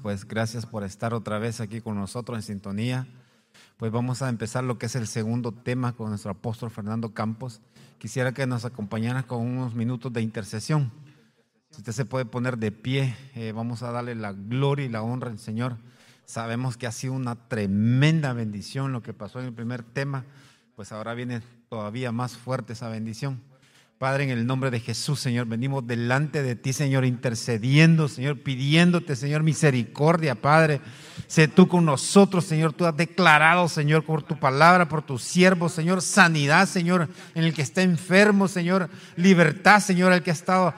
Pues gracias por estar otra vez aquí con nosotros en sintonía. Pues vamos a empezar lo que es el segundo tema con nuestro apóstol Fernando Campos. Quisiera que nos acompañara con unos minutos de intercesión. Si usted se puede poner de pie, eh, vamos a darle la gloria y la honra al Señor. Sabemos que ha sido una tremenda bendición lo que pasó en el primer tema, pues ahora viene todavía más fuerte esa bendición. Padre, en el nombre de Jesús, Señor, venimos delante de ti, Señor, intercediendo, Señor, pidiéndote, Señor, misericordia, Padre. Sé tú con nosotros, Señor. Tú has declarado, Señor, por tu palabra, por tu siervo, Señor, sanidad, Señor, en el que está enfermo, Señor, libertad, Señor, el que ha estado,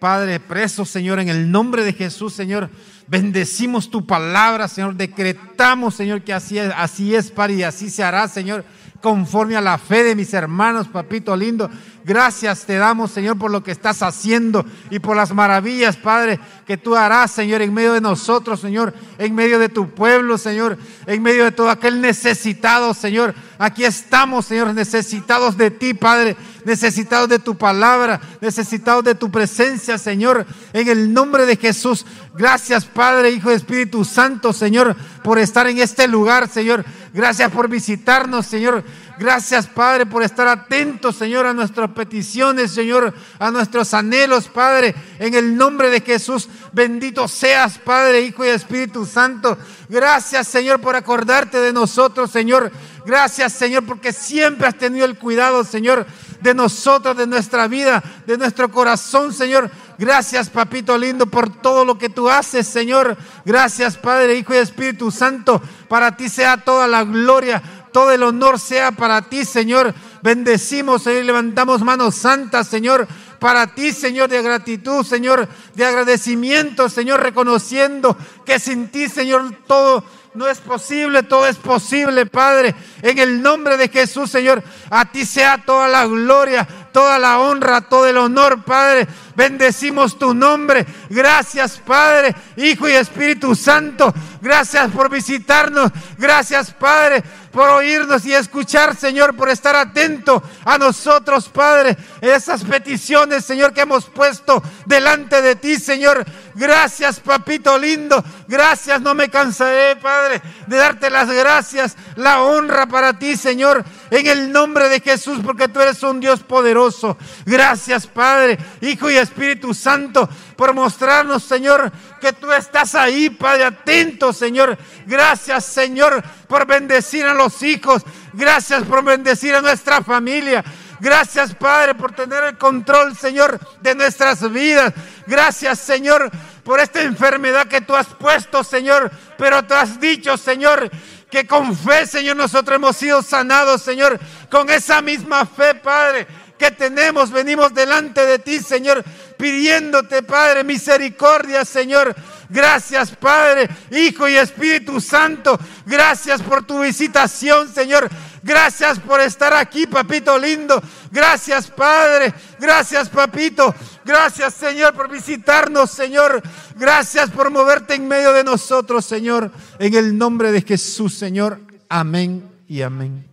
Padre, preso, Señor, en el nombre de Jesús, Señor. Bendecimos tu palabra, Señor. Decretamos, Señor, que así es, así es, Padre, y así se hará, Señor conforme a la fe de mis hermanos, papito lindo. Gracias te damos, Señor, por lo que estás haciendo y por las maravillas, Padre, que tú harás, Señor, en medio de nosotros, Señor, en medio de tu pueblo, Señor, en medio de todo aquel necesitado, Señor. Aquí estamos, Señor, necesitados de ti, Padre, necesitados de tu palabra, necesitados de tu presencia, Señor, en el nombre de Jesús. Gracias, Padre, Hijo y Espíritu Santo, Señor, por estar en este lugar, Señor. Gracias por visitarnos, Señor. Gracias, Padre, por estar atentos, Señor, a nuestras peticiones, Señor, a nuestros anhelos, Padre. En el nombre de Jesús, bendito seas, Padre, Hijo y Espíritu Santo. Gracias, Señor, por acordarte de nosotros, Señor. Gracias, Señor, porque siempre has tenido el cuidado, Señor, de nosotros, de nuestra vida, de nuestro corazón, Señor. Gracias, papito lindo, por todo lo que tú haces, Señor. Gracias, Padre, Hijo y Espíritu Santo. Para ti sea toda la gloria, todo el honor sea para ti, Señor. Bendecimos, Señor, y levantamos manos santas, Señor, para ti, Señor, de gratitud, Señor, de agradecimiento, Señor, reconociendo que sin ti, Señor, todo no es posible, todo es posible, Padre. En el nombre de Jesús, Señor, a ti sea toda la gloria, toda la honra, todo el honor, Padre. Bendecimos tu nombre. Gracias, Padre, Hijo y Espíritu Santo. Gracias por visitarnos. Gracias, Padre, por oírnos y escuchar, Señor, por estar atento a nosotros, Padre. Esas peticiones, Señor, que hemos puesto delante de ti, Señor. Gracias, papito lindo. Gracias, no me cansaré, Padre, de darte las gracias, la honra para ti, Señor, en el nombre de Jesús, porque tú eres un Dios poderoso. Gracias, Padre, Hijo y Espíritu Santo, por mostrarnos, Señor, que tú estás ahí, Padre, atento, Señor. Gracias, Señor, por bendecir a los hijos. Gracias por bendecir a nuestra familia. Gracias, Padre, por tener el control, Señor, de nuestras vidas. Gracias, Señor, por esta enfermedad que tú has puesto, Señor. Pero tú has dicho, Señor, que con fe, Señor, nosotros hemos sido sanados, Señor. Con esa misma fe, Padre que tenemos, venimos delante de ti, Señor, pidiéndote, Padre, misericordia, Señor. Gracias, Padre, Hijo y Espíritu Santo. Gracias por tu visitación, Señor. Gracias por estar aquí, papito lindo. Gracias, Padre. Gracias, papito. Gracias, Señor, por visitarnos, Señor. Gracias por moverte en medio de nosotros, Señor. En el nombre de Jesús, Señor. Amén y amén.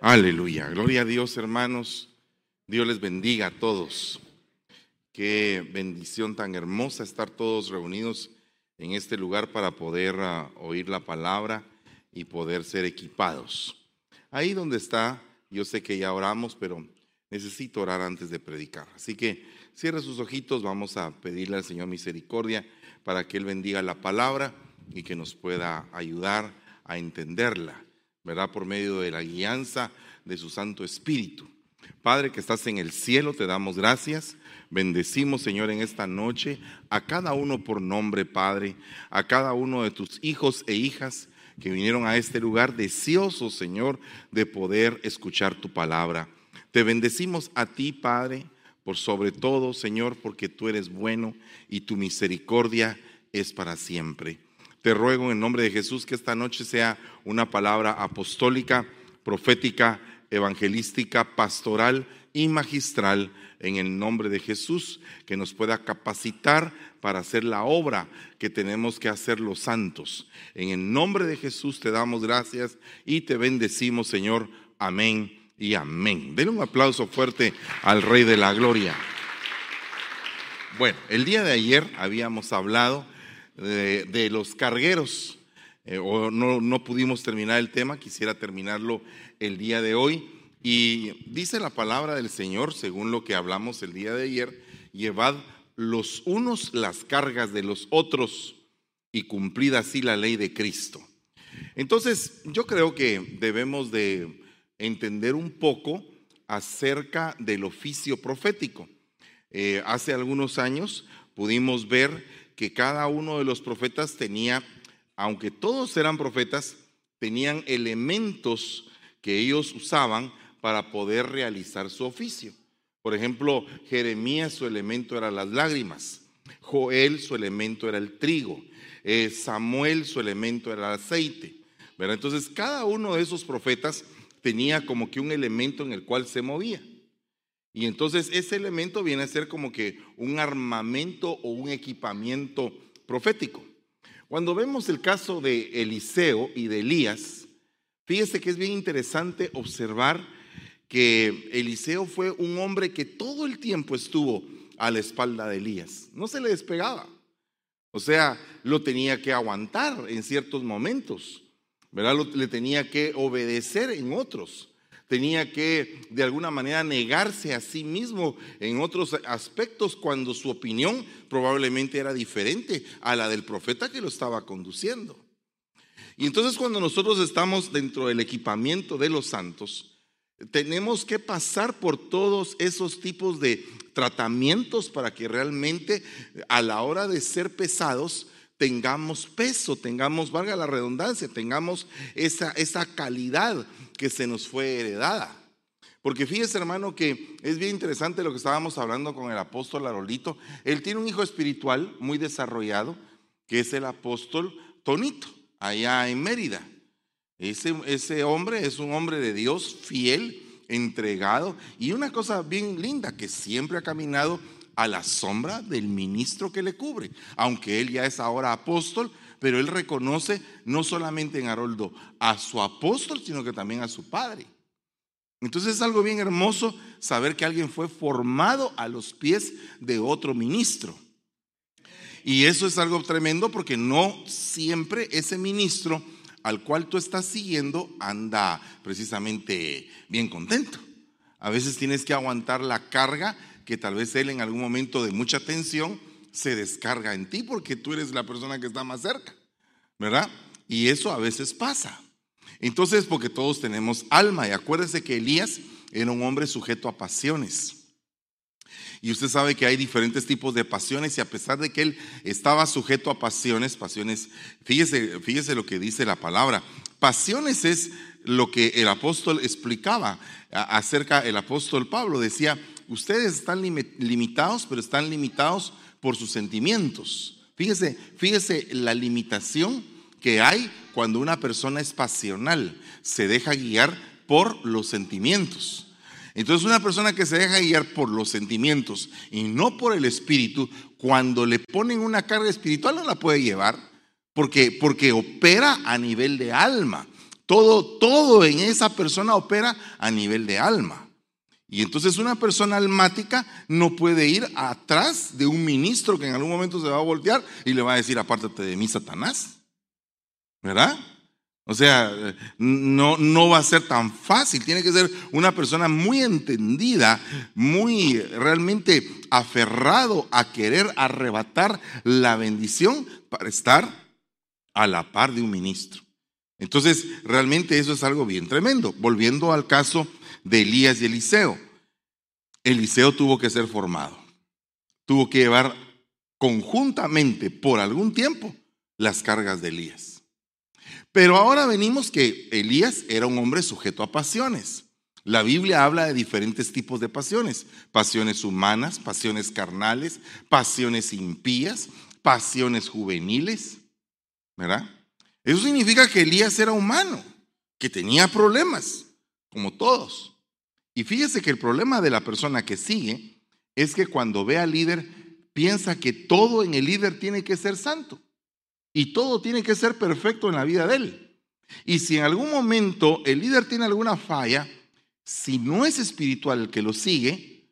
Aleluya. Gloria a Dios, hermanos. Dios les bendiga a todos. Qué bendición tan hermosa estar todos reunidos en este lugar para poder ah, oír la palabra y poder ser equipados. Ahí donde está, yo sé que ya oramos, pero necesito orar antes de predicar. Así que cierre sus ojitos, vamos a pedirle al Señor misericordia para que Él bendiga la palabra y que nos pueda ayudar a entenderla, ¿verdad? Por medio de la guianza de su Santo Espíritu. Padre que estás en el cielo, te damos gracias. Bendecimos, Señor, en esta noche a cada uno por nombre, Padre, a cada uno de tus hijos e hijas que vinieron a este lugar deseosos, Señor, de poder escuchar tu palabra. Te bendecimos a ti, Padre, por sobre todo, Señor, porque tú eres bueno y tu misericordia es para siempre. Te ruego en nombre de Jesús que esta noche sea una palabra apostólica, profética, evangelística, pastoral y magistral en el nombre de Jesús, que nos pueda capacitar para hacer la obra que tenemos que hacer los santos. En el nombre de Jesús te damos gracias y te bendecimos, Señor. Amén y amén. Den un aplauso fuerte al Rey de la Gloria. Bueno, el día de ayer habíamos hablado de, los cargueros. Eh, o no, no pudimos terminar el tema, quisiera terminarlo el día de hoy. Y dice la palabra del Señor, según lo que hablamos el día de ayer, llevad los unos las cargas de los otros y cumplid así la ley de Cristo. Entonces, yo creo que debemos de entender un poco acerca del oficio profético. Eh, hace algunos años pudimos ver que cada uno de los profetas tenía, aunque todos eran profetas, tenían elementos que ellos usaban para poder realizar su oficio. Por ejemplo, Jeremías su elemento era las lágrimas, Joel su elemento era el trigo, eh, Samuel su elemento era el aceite. Entonces, cada uno de esos profetas tenía como que un elemento en el cual se movía. Y entonces ese elemento viene a ser como que un armamento o un equipamiento profético. Cuando vemos el caso de Eliseo y de Elías, fíjese que es bien interesante observar que Eliseo fue un hombre que todo el tiempo estuvo a la espalda de Elías. No se le despegaba. O sea, lo tenía que aguantar en ciertos momentos. ¿Verdad? le tenía que obedecer en otros tenía que de alguna manera negarse a sí mismo en otros aspectos cuando su opinión probablemente era diferente a la del profeta que lo estaba conduciendo. Y entonces cuando nosotros estamos dentro del equipamiento de los santos, tenemos que pasar por todos esos tipos de tratamientos para que realmente a la hora de ser pesados tengamos peso, tengamos, valga la redundancia, tengamos esa, esa calidad que se nos fue heredada. Porque fíjese, hermano, que es bien interesante lo que estábamos hablando con el apóstol Arolito. Él tiene un hijo espiritual muy desarrollado, que es el apóstol Tonito, allá en Mérida. Ese, ese hombre es un hombre de Dios fiel, entregado, y una cosa bien linda, que siempre ha caminado a la sombra del ministro que le cubre, aunque él ya es ahora apóstol, pero él reconoce no solamente en Haroldo a su apóstol, sino que también a su padre. Entonces es algo bien hermoso saber que alguien fue formado a los pies de otro ministro. Y eso es algo tremendo porque no siempre ese ministro al cual tú estás siguiendo anda precisamente bien contento. A veces tienes que aguantar la carga que tal vez él en algún momento de mucha tensión se descarga en ti porque tú eres la persona que está más cerca, ¿verdad? Y eso a veces pasa. Entonces, porque todos tenemos alma, y acuérdese que Elías era un hombre sujeto a pasiones. Y usted sabe que hay diferentes tipos de pasiones y a pesar de que él estaba sujeto a pasiones, pasiones, fíjese, fíjese lo que dice la palabra. Pasiones es lo que el apóstol explicaba acerca, el apóstol Pablo decía, ustedes están limitados, pero están limitados por sus sentimientos. Fíjese, fíjese la limitación que hay cuando una persona es pasional, se deja guiar por los sentimientos. Entonces una persona que se deja guiar por los sentimientos y no por el espíritu, cuando le ponen una carga espiritual no la puede llevar, porque, porque opera a nivel de alma. Todo, todo en esa persona opera a nivel de alma. Y entonces una persona almática no puede ir atrás de un ministro que en algún momento se va a voltear y le va a decir, apártate de mí, Satanás. ¿Verdad? O sea, no, no va a ser tan fácil. Tiene que ser una persona muy entendida, muy realmente aferrado a querer arrebatar la bendición para estar a la par de un ministro. Entonces, realmente eso es algo bien tremendo. Volviendo al caso de Elías y Eliseo. Eliseo tuvo que ser formado. Tuvo que llevar conjuntamente por algún tiempo las cargas de Elías. Pero ahora venimos que Elías era un hombre sujeto a pasiones. La Biblia habla de diferentes tipos de pasiones. Pasiones humanas, pasiones carnales, pasiones impías, pasiones juveniles. ¿Verdad? Eso significa que Elías era humano, que tenía problemas, como todos. Y fíjese que el problema de la persona que sigue es que cuando ve al líder piensa que todo en el líder tiene que ser santo y todo tiene que ser perfecto en la vida de él. Y si en algún momento el líder tiene alguna falla, si no es espiritual el que lo sigue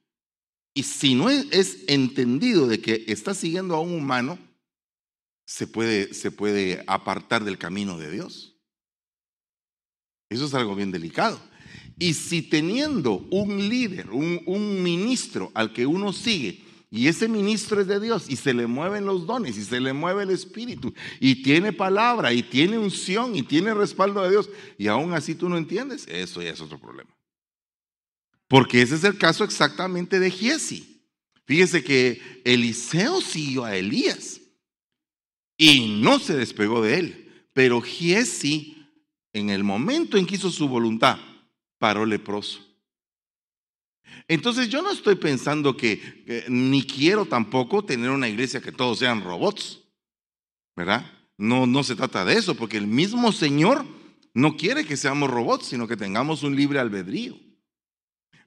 y si no es entendido de que está siguiendo a un humano, se puede, se puede apartar del camino de Dios. Eso es algo bien delicado. Y si teniendo un líder, un, un ministro al que uno sigue, y ese ministro es de Dios y se le mueven los dones y se le mueve el espíritu y tiene palabra y tiene unción y tiene respaldo de Dios y aún así tú no entiendes, eso ya es otro problema. Porque ese es el caso exactamente de Giesi. Fíjese que Eliseo siguió a Elías y no se despegó de él, pero Giesi en el momento en que hizo su voluntad paró leproso. Entonces yo no estoy pensando que, ni quiero tampoco tener una iglesia que todos sean robots, ¿verdad? No, no se trata de eso, porque el mismo Señor no quiere que seamos robots, sino que tengamos un libre albedrío.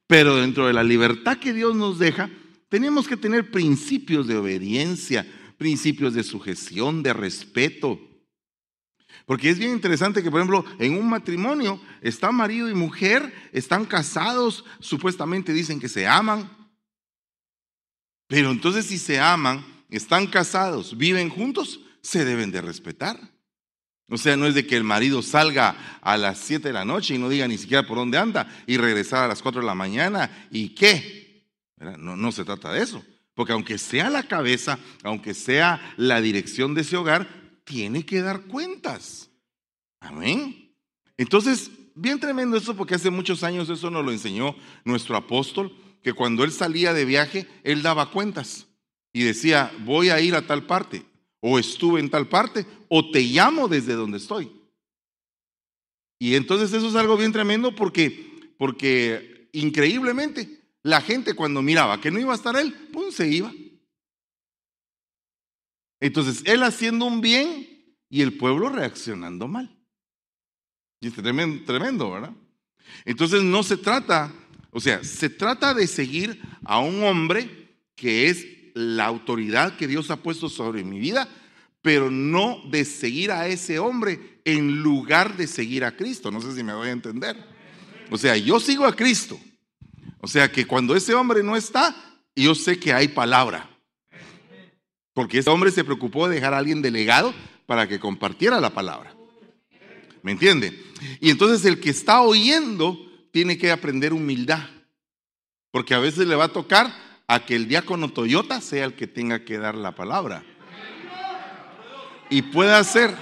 Pero dentro de la libertad que Dios nos deja, tenemos que tener principios de obediencia, principios de sujeción, de respeto, porque es bien interesante que, por ejemplo, en un matrimonio está marido y mujer, están casados, supuestamente dicen que se aman. Pero entonces si se aman, están casados, viven juntos, se deben de respetar. O sea, no es de que el marido salga a las 7 de la noche y no diga ni siquiera por dónde anda y regresar a las 4 de la mañana y qué. No, no se trata de eso. Porque aunque sea la cabeza, aunque sea la dirección de ese hogar, tiene que dar cuentas. Amén. Entonces, bien tremendo eso porque hace muchos años eso nos lo enseñó nuestro apóstol, que cuando él salía de viaje, él daba cuentas y decía, voy a ir a tal parte, o estuve en tal parte, o te llamo desde donde estoy. Y entonces eso es algo bien tremendo porque, porque increíblemente la gente cuando miraba que no iba a estar él, pues se iba. Entonces, él haciendo un bien y el pueblo reaccionando mal. Y es tremendo, tremendo, ¿verdad? Entonces no se trata, o sea, se trata de seguir a un hombre que es la autoridad que Dios ha puesto sobre mi vida, pero no de seguir a ese hombre en lugar de seguir a Cristo. No sé si me voy a entender. O sea, yo sigo a Cristo. O sea, que cuando ese hombre no está, yo sé que hay palabra. Porque ese hombre se preocupó de dejar a alguien delegado para que compartiera la palabra. ¿Me entiende? Y entonces el que está oyendo tiene que aprender humildad. Porque a veces le va a tocar a que el diácono Toyota sea el que tenga que dar la palabra. Y puede hacer.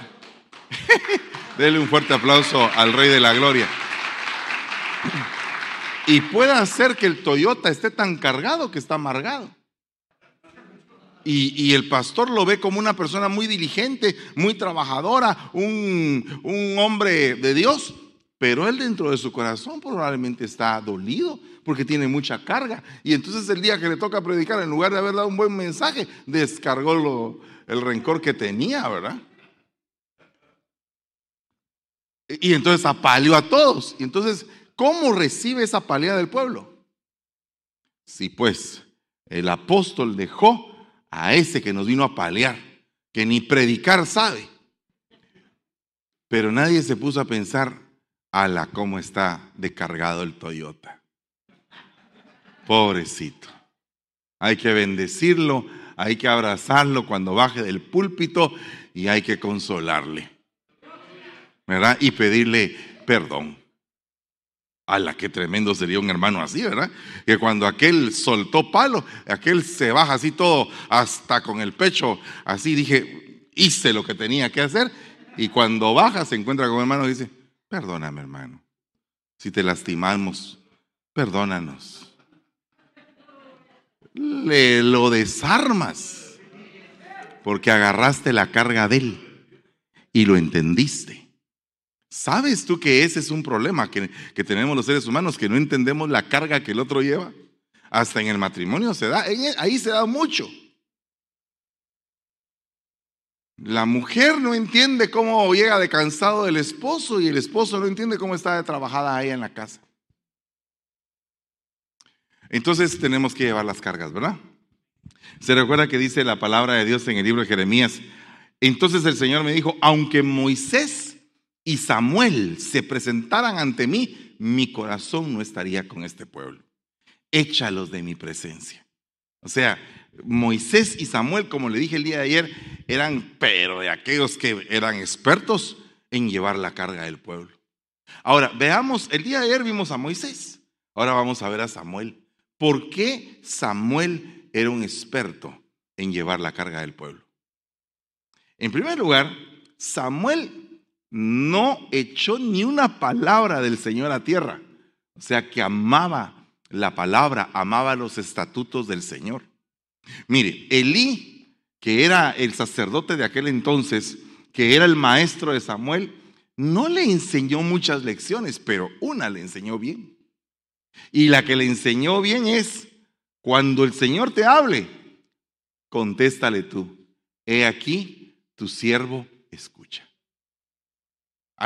Dele un fuerte aplauso al Rey de la Gloria. Y puede hacer que el Toyota esté tan cargado que está amargado. Y, el pastor lo ve como una persona muy diligente, muy trabajadora, un, un hombre de Dios, pero él dentro de su corazón probablemente está dolido porque tiene mucha carga. Y entonces el día que le toca predicar, en lugar de haber dado un buen mensaje, descargó lo, el rencor que tenía, ¿verdad? Y entonces apaleó a todos. Y entonces, ¿cómo recibe esa palea del pueblo? Sí, pues el apóstol dejó a ese que nos vino a palear, que ni predicar sabe. Pero nadie se puso a pensar, ala, cómo está descargado el Toyota. Pobrecito. Hay que bendecirlo, hay que abrazarlo cuando baje del púlpito y hay que consolarle. ¿Verdad? Y pedirle perdón. ¡Hala, qué tremendo sería un hermano así, ¿verdad? Que cuando aquel soltó palo, aquel se baja así todo, hasta con el pecho, así dije, hice lo que tenía que hacer. Y cuando baja se encuentra con un hermano y dice, perdóname hermano, si te lastimamos, perdónanos. Le lo desarmas, porque agarraste la carga de él y lo entendiste. ¿Sabes tú que ese es un problema que, tenemos los seres humanos, que no entendemos la carga que el otro lleva? Hasta en el matrimonio se da, ahí se da mucho. La mujer no entiende cómo llega de cansado del esposo y el esposo no entiende cómo está de trabajada ahí en la casa. Entonces tenemos que llevar las cargas, ¿verdad? Se recuerda que dice la palabra de Dios en el libro de Jeremías. Entonces el Señor me dijo, aunque Moisés y Samuel se presentaran ante mí, mi corazón no estaría con este pueblo. Échalos de mi presencia. O sea, Moisés y Samuel, como le dije el día de ayer, eran, pero de aquellos que eran expertos en llevar la carga del pueblo. Ahora, veamos, el día de ayer vimos a Moisés, ahora vamos a ver a Samuel. ¿Por qué Samuel era un experto en llevar la carga del pueblo? En primer lugar, Samuel no echó ni una palabra del Señor a tierra, o sea que amaba la palabra, amaba los estatutos del Señor. Mire, Elí, que era el sacerdote de aquel entonces, que era el maestro de Samuel, no le enseñó muchas lecciones, pero una le enseñó bien. Y la que le enseñó bien es, cuando el Señor te hable, contéstale tú, he aquí, tu siervo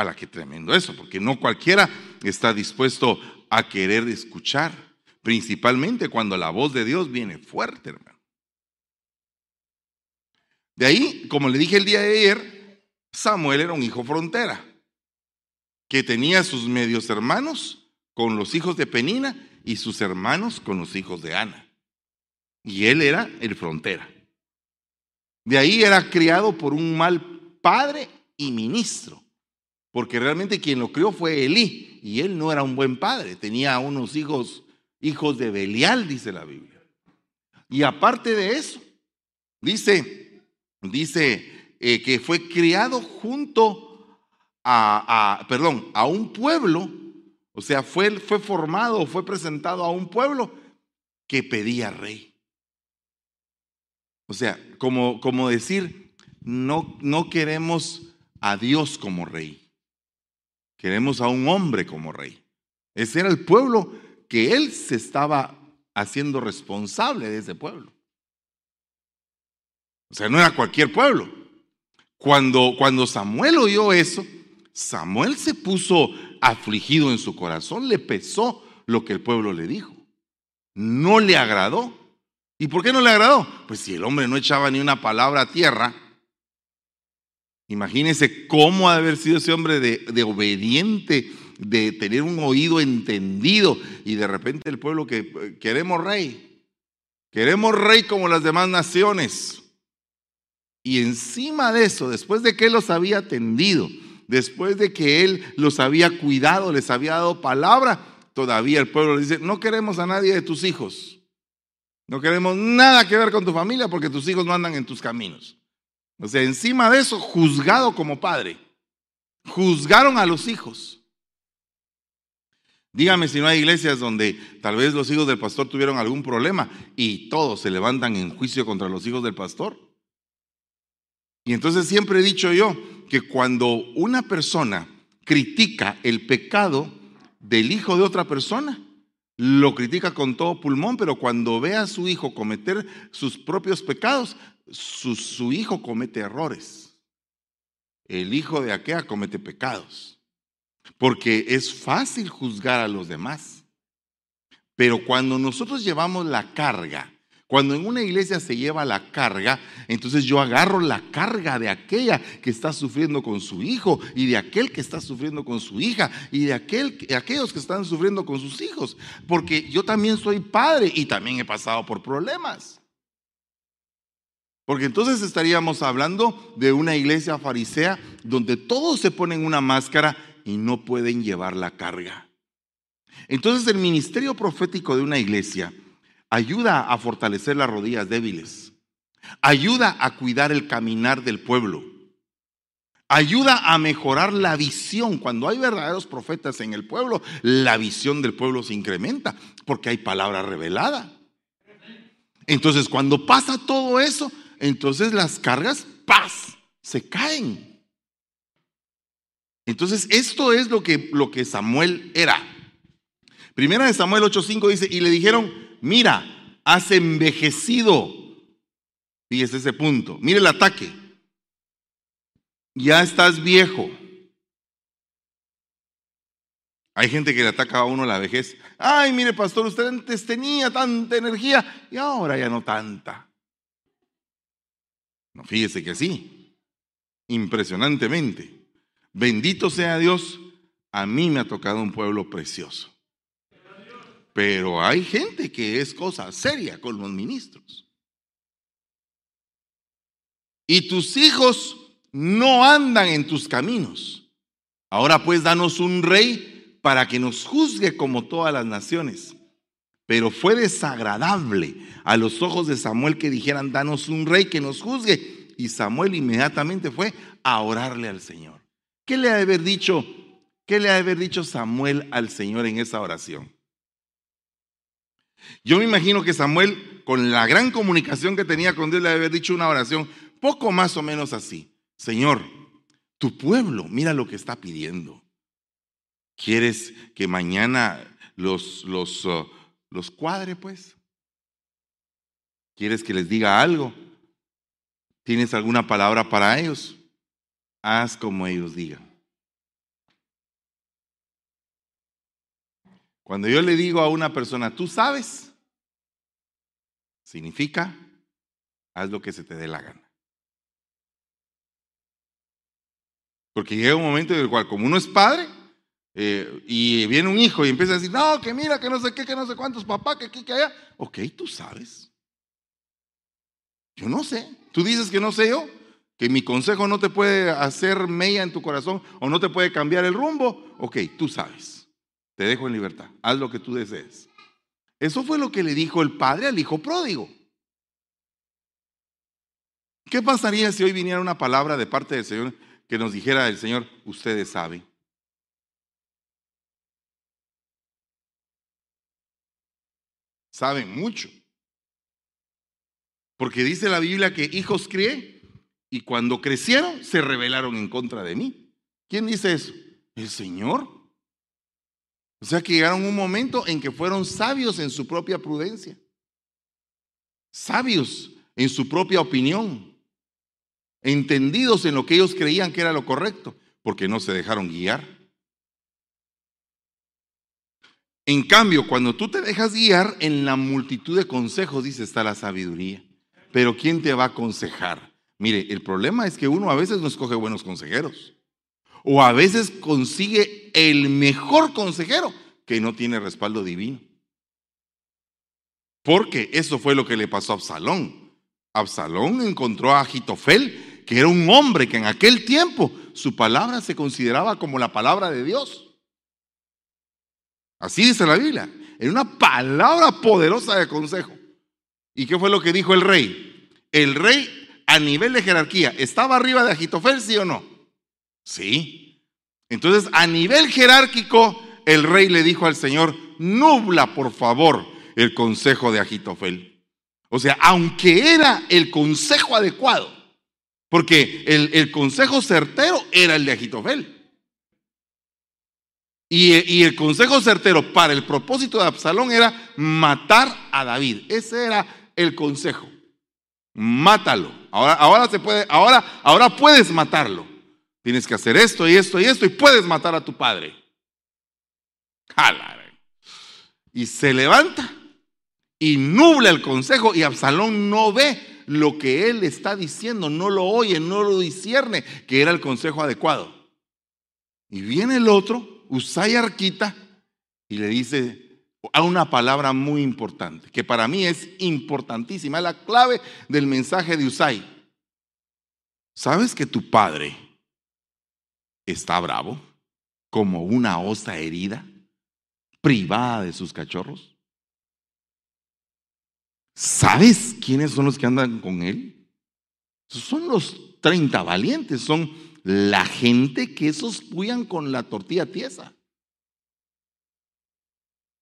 la que tremendo eso, porque no cualquiera está dispuesto a querer escuchar, principalmente cuando la voz de Dios viene fuerte, hermano. De ahí, como le dije el día de ayer, Samuel era un hijo frontera, que tenía sus medios hermanos con los hijos de Penina y sus hermanos con los hijos de Ana. Y él era el frontera. De ahí era criado por un mal padre y ministro, porque realmente quien lo crió fue Elí, y él no era un buen padre, tenía unos hijos, hijos de Belial, dice la Biblia. Y aparte de eso, dice dice eh, que fue criado junto a, perdón, a un pueblo, o sea, fue, fue formado, fue presentado a un pueblo que pedía rey. O sea, como, como decir, no, no queremos a Dios como rey, queremos a un hombre como rey. Ese era el pueblo que él se estaba haciendo responsable de ese pueblo. O sea, no era cualquier pueblo. Cuando, cuando Samuel oyó eso, Samuel se puso afligido en su corazón, le pesó lo que el pueblo le dijo. No le agradó. ¿Y por qué no le agradó? Pues si el hombre no echaba ni una palabra a tierra, imagínense cómo ha de haber sido ese hombre de, de obediente, de tener un oído entendido y de repente el pueblo que queremos rey, queremos rey como las demás naciones. Y encima de eso, después de que Él los había atendido, después de que Él los había cuidado, les había dado palabra, todavía el pueblo le dice, no queremos a nadie de tus hijos. No queremos nada que ver con tu familia porque tus hijos no andan en tus caminos. O sea, encima de eso, juzgado como padre. Juzgaron a los hijos. Dígame si no hay iglesias donde tal vez los hijos del pastor tuvieron algún problema y todos se levantan en juicio contra los hijos del pastor. Y entonces siempre he dicho yo que cuando una persona critica el pecado del hijo de otra persona, lo critica con todo pulmón, pero cuando ve a su hijo cometer sus propios pecados, su, hijo comete errores. El hijo de Aquea comete pecados, porque es fácil juzgar a los demás. Pero cuando nosotros llevamos la carga cuando en una iglesia se lleva la carga, entonces yo agarro la carga de aquella que está sufriendo con su hijo y de aquel que está sufriendo con su hija y de, aquel, de aquellos que están sufriendo con sus hijos. Porque yo también soy padre y también he pasado por problemas. Porque entonces estaríamos hablando de una iglesia farisea donde todos se ponen una máscara y no pueden llevar la carga. Entonces el ministerio profético de una iglesia ayuda a fortalecer las rodillas débiles, ayuda a cuidar el caminar del pueblo, ayuda a mejorar la visión. Cuando hay verdaderos profetas en el pueblo, la visión del pueblo se incrementa porque hay palabra revelada. Entonces, cuando pasa todo eso, entonces las cargas, paz, se caen. Entonces, esto es lo que, lo que Samuel era. Primera de Samuel 8:5 dice, y le dijeron, mira, has envejecido. Fíjese ese punto. Mire el ataque. Ya estás viejo. Hay gente que le ataca a uno la vejez. Ay, mire, pastor, usted antes tenía tanta energía y ahora ya no tanta. No, fíjese que sí. Impresionantemente. Bendito sea Dios. A mí me ha tocado un pueblo precioso Pero hay gente que es cosa seria con los ministros. Y tus hijos no andan en tus caminos. Ahora pues danos un rey para que nos juzgue como todas las naciones. Pero fue desagradable a los ojos de Samuel que dijeran, danos un rey que nos juzgue. Y Samuel inmediatamente fue a orarle al Señor. ¿Qué le ha de haber dicho? ¿Qué le ha de haber dicho Samuel al Señor en esa oración? Yo me imagino que Samuel, con la gran comunicación que tenía con Dios, le ha de haber dicho una oración poco más o menos así. Señor, tu pueblo, mira lo que está pidiendo. ¿Quieres que mañana los, los, uh, los cuadre, pues? ¿Quieres que les diga algo? ¿Tienes alguna palabra para ellos? Haz como ellos digan. Cuando yo le digo a una persona, tú sabes, significa, haz lo que se te dé la gana. Porque llega un momento en el cual, como uno es padre, eh, y viene un hijo y empieza a decir, no, que mira, que no sé qué, que no sé cuántos, papá, que aquí, que allá. Ok, tú sabes. Yo no sé. Tú dices que no sé yo, que mi consejo no te puede hacer mella en tu corazón o no te puede cambiar el rumbo. Ok, tú sabes. Te dejo en libertad. Haz lo que tú desees. Eso fue lo que le dijo el padre al hijo pródigo. ¿Qué pasaría si hoy viniera una palabra de parte del Señor que nos dijera el Señor, ustedes saben. Saben mucho. Porque dice la Biblia que hijos crié y cuando crecieron se rebelaron en contra de mí. ¿Quién dice eso? El Señor. O sea que llegaron un momento en que fueron sabios en su propia prudencia. Sabios en su propia opinión entendidos en lo que ellos creían que era lo correcto, porque no se dejaron guiar. En cambio, cuando tú te dejas guiar en la multitud de consejos, dice, está la sabiduría. Pero ¿quién te va a aconsejar? Mire, el problema es que uno a veces no escoge buenos consejeros. O a veces consigue el mejor consejero que no tiene respaldo divino. Porque eso fue lo que le pasó a Absalón. Absalón encontró a Agitofel que era un hombre que en aquel tiempo su palabra se consideraba como la palabra de Dios. Así dice la Biblia. Era una palabra poderosa de consejo. ¿Y qué fue lo que dijo el rey? El rey a nivel de jerarquía, ¿estaba arriba de Agitofel, sí o no? Sí. Entonces, a nivel jerárquico, el rey le dijo al Señor, nubla por favor el consejo de Agitofel. O sea, aunque era el consejo adecuado, porque el, consejo certero era el de Agitofel. Y, el consejo certero para el propósito de Absalón era matar a David. Ese era el consejo. Mátalo. Ahora, ahora se puede, ahora, ahora puedes matarlo. Tienes que hacer esto y esto y esto y puedes matar a tu padre. Y se levanta y nubla el consejo y Absalón no ve lo que él está diciendo, no lo oye, no lo discierne, que era el consejo adecuado. Y viene el otro, Usay Arquita, y le dice a una palabra muy importante, que para mí es importantísima, es la clave del mensaje de Usay. ¿Sabes que tu padre está bravo como una osa herida, privada de sus cachorros? ¿Sabes quiénes son los que andan con él? Son los 30 valientes, son la gente que esos puyan con la tortilla tiesa.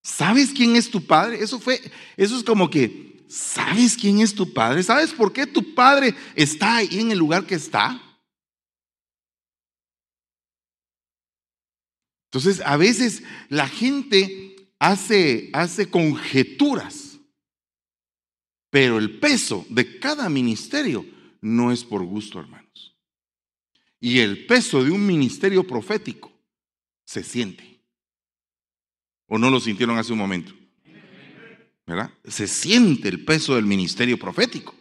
¿Sabes quién es tu padre? Eso fue, eso es como que, ¿sabes quién es tu padre? ¿Sabes por qué tu padre está ahí en el lugar que está? Entonces, a veces la gente hace, hace conjeturas pero el peso de cada ministerio no es por gusto, hermanos. Y el peso de un ministerio profético se siente. ¿O no lo sintieron hace un momento? ¿Verdad? Se siente el peso del ministerio profético.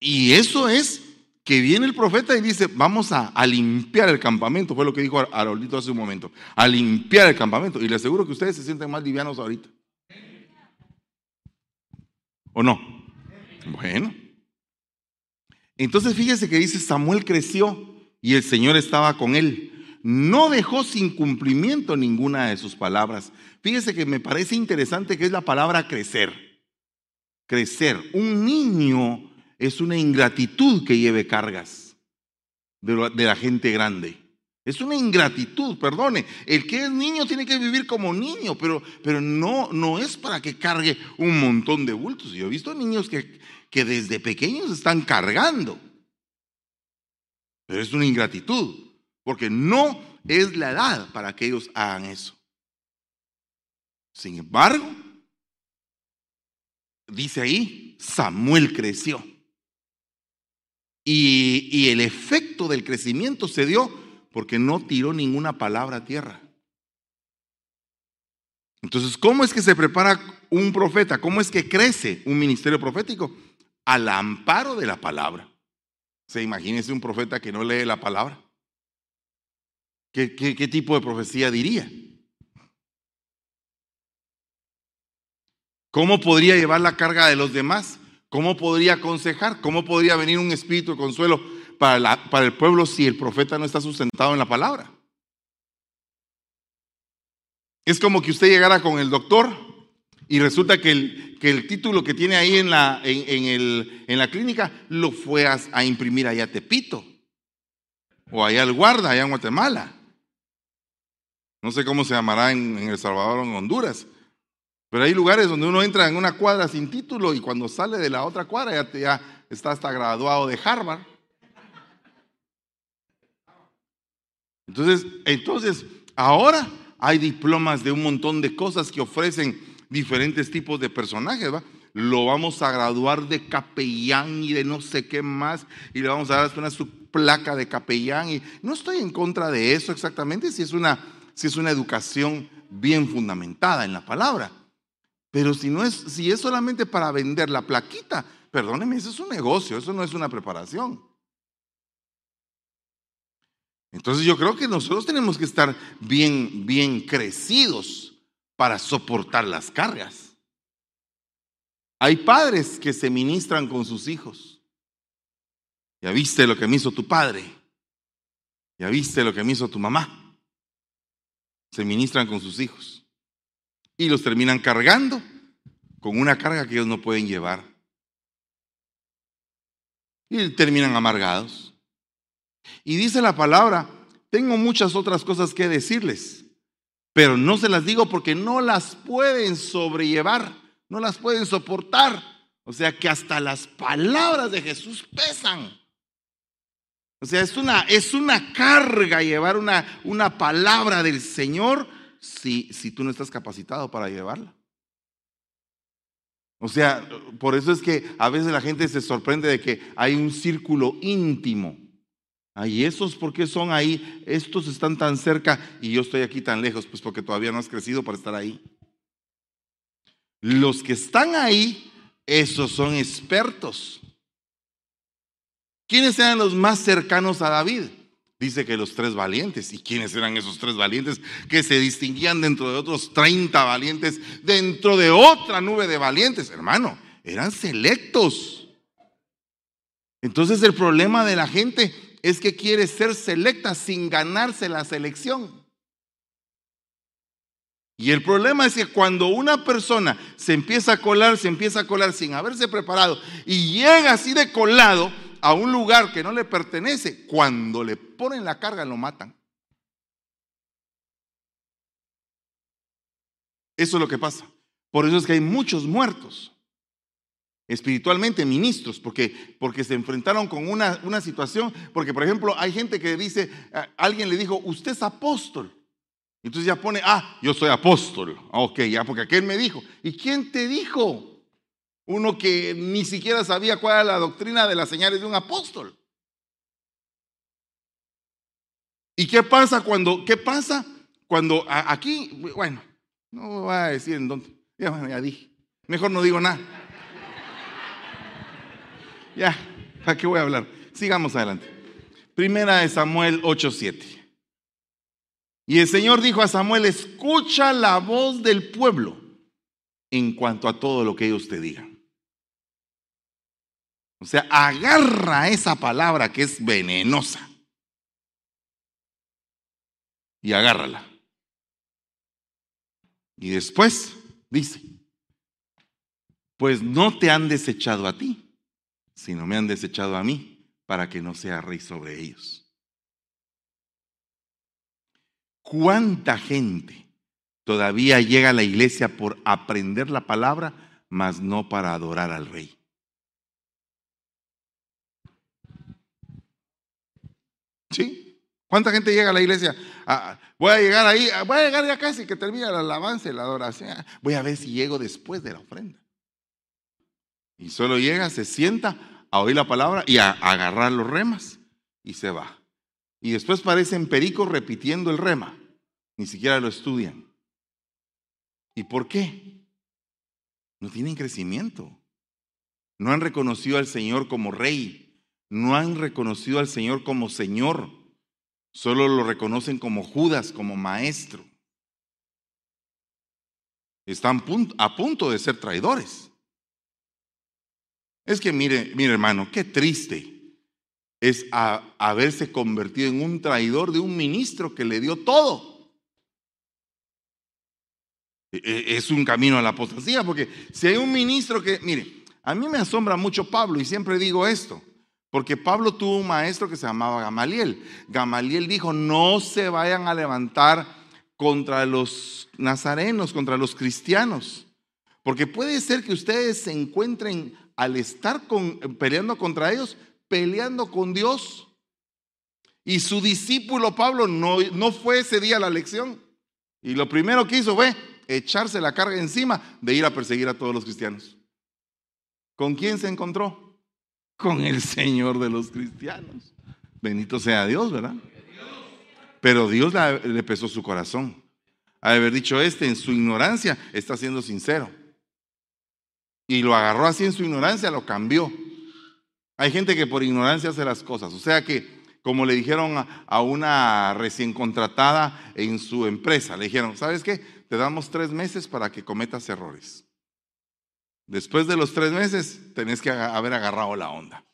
Y eso es que viene el profeta y dice, vamos a, limpiar el campamento, fue lo que dijo Arolito hace un momento, a limpiar el campamento. Y le aseguro que ustedes se sienten más livianos ahorita. ¿O no? Bueno. Entonces fíjese que dice, Samuel creció y el Señor estaba con él. No dejó sin cumplimiento ninguna de sus palabras. Fíjese que me parece interesante que es la palabra crecer. Crecer. Un niño es una ingratitud que lleve cargas de, la gente grande. Es una ingratitud, perdone. El que es niño tiene que vivir como niño, pero, pero no, no es para que cargue un montón de bultos. Yo he visto niños que, que desde pequeños están cargando. Pero es una ingratitud, porque no es la edad para que ellos hagan eso. Sin embargo, dice ahí, Samuel creció. Y, el efecto del crecimiento se dio porque no tiró ninguna palabra a tierra. Entonces, ¿cómo es que se prepara un profeta? ¿Cómo es que crece un ministerio profético? Al amparo de la palabra. Se imagínese un profeta que no lee la palabra. ¿Qué, qué tipo de profecía diría? ¿Cómo podría llevar la carga de los demás? ¿Cómo podría aconsejar? ¿Cómo podría venir un espíritu de consuelo para, el pueblo si el profeta no está sustentado en la palabra? Es como que usted llegara con el doctor y resulta que el, título que tiene ahí en la, clínica lo fue a, imprimir allá a Tepito o allá al guarda, allá en Guatemala. No sé cómo se llamará en, en El Salvador o en Honduras. Pero hay lugares donde uno entra en una cuadra sin título y cuando sale de la otra cuadra ya, está hasta graduado de Harvard. Entonces, entonces, ahora hay diplomas de un montón de cosas que ofrecen diferentes tipos de personajes. Lo vamos a graduar de capellán y de no sé qué más, y le vamos a dar una su placa de capellán. Y no estoy en contra de eso exactamente, si es una, si es una educación bien fundamentada en la palabra. Pero si no es, si es solamente para vender la plaquita, perdóneme, eso es un negocio, eso no es una preparación. Entonces yo creo que nosotros tenemos que estar bien, bien crecidos para soportar las cargas. Hay padres que se ministran con sus hijos. Ya viste lo que me hizo tu padre. Ya viste lo que me hizo tu mamá. Se ministran con sus hijos y los terminan cargando con una carga que ellos no pueden llevar. Y terminan amargados. Y dice la palabra, tengo muchas otras cosas que decirles, pero no se las digo porque no las pueden sobrellevar, no las pueden soportar. O sea que hasta las palabras de Jesús pesan. O sea, es una, es una carga llevar una, una palabra del Señor si, si tú no estás capacitado para llevarla. O sea, por eso es que a veces la gente se sorprende de que hay un círculo íntimo. Ay, esos, ¿por qué son ahí? Estos están tan cerca y yo estoy aquí tan lejos, pues porque todavía no has crecido para estar ahí. Los que están ahí, esos son expertos. ¿Quiénes eran los más cercanos a David? Dice que los tres valientes. ¿Y quiénes eran esos tres valientes que se distinguían dentro de otros 30 valientes, dentro de otra nube de valientes? Hermano, eran selectos. Entonces el problema de la gente es que quiere ser selecta sin ganarse la selección. Y el problema es que cuando una persona se empieza a colar, se empieza a colar sin haberse preparado y llega así de colado, a un lugar que no le pertenece, cuando le ponen la carga lo matan. Eso es lo que pasa. Por eso es que hay muchos muertos espiritualmente ministros, porque, porque se enfrentaron con una, una situación, porque por ejemplo hay gente que dice, alguien le dijo, usted es apóstol. Entonces ya pone, ah, yo soy apóstol. Ah, ok, ya, porque aquel me dijo. ¿Y quién te dijo? uno que ni siquiera sabía cuál era la doctrina de las señales de un apóstol. ¿Y qué pasa cuando, qué pasa cuando aquí, bueno, no voy a decir en dónde, ya, ya dije, mejor no digo nada. Ya, ¿para qué voy a hablar? sigamos adelante. Primera de Samuel 8:7. Y el Señor dijo a Samuel, escucha la voz del pueblo en cuanto a todo lo que ellos te digan. O sea, agarra esa palabra que es venenosa y agárrala. Y después dice, pues no te han desechado a ti, sino me han desechado a mí para que no sea rey sobre ellos. ¿Cuánta gente todavía llega a la iglesia por aprender la palabra, mas no para adorar al rey? ¿Sí? ¿Cuánta gente llega a la iglesia? Ah, voy a llegar ahí, ah, voy a llegar ya casi que termina la alabanza y la adoración. Voy a ver si llego después de la ofrenda. Y solo llega, se sienta a oír la palabra y a agarrar los remas y se va. Y después parecen pericos repitiendo el rema. Ni siquiera lo estudian. ¿Y por qué? No tienen crecimiento. No han reconocido al Señor como rey. No han reconocido al Señor como Señor. Solo lo reconocen como Judas, como maestro. Están a punto de ser traidores. Es que mire, mire hermano, qué triste es haberse convertido en un traidor de un ministro que le dio todo. E, e, es un camino a la apostasía, porque si hay un ministro que, mire, a mí me asombra mucho Pablo y siempre digo esto, porque Pablo tuvo un maestro que se llamaba Gamaliel. Gamaliel dijo, no se vayan a levantar contra los nazarenos, contra los cristianos, porque puede ser que ustedes se encuentren al estar peleando contra ellos, peleando con Dios. Y su discípulo Pablo no, no fue ese día a la lección. Y lo primero que hizo fue echarse la carga encima de ir a perseguir a todos los cristianos. ¿Con quién se encontró? Con el Señor de los cristianos. Bendito sea Dios, ¿verdad? Pero Dios le pesó su corazón. Haber dicho este en su ignorancia está siendo sincero y lo agarró así en su ignorancia, lo cambió. Hay gente que por ignorancia hace las cosas. O sea que, como le dijeron a una recién contratada en su empresa, le dijeron, ¿sabes qué? Te damos tres meses para que cometas errores. Después de los tres meses, tenés que haber agarrado la onda.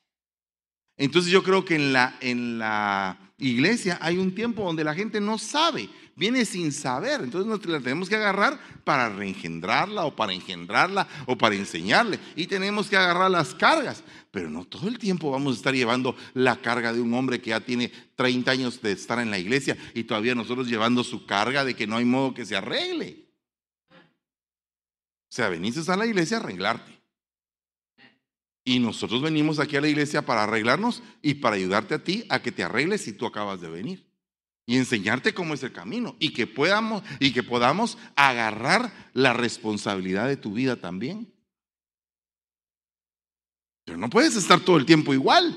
Entonces yo creo que en la, en la iglesia hay un tiempo donde la gente no sabe viene sin saber. Entonces nos la tenemos que agarrar para reengendrarla o para engendrarla o para enseñarle. Y tenemos que agarrar las cargas. Pero no todo el tiempo vamos a estar llevando la carga de un hombre que ya tiene 30 años de estar en la iglesia y todavía nosotros llevando su carga de que no hay modo que se arregle. O sea, veniste a la iglesia a arreglarte. Y nosotros venimos aquí a la iglesia para arreglarnos y para ayudarte a ti a que te arregles si tú acabas de venir y enseñarte cómo es el camino y que podamos y que podamos agarrar la responsabilidad de tu vida también. Pero no puedes estar todo el tiempo igual.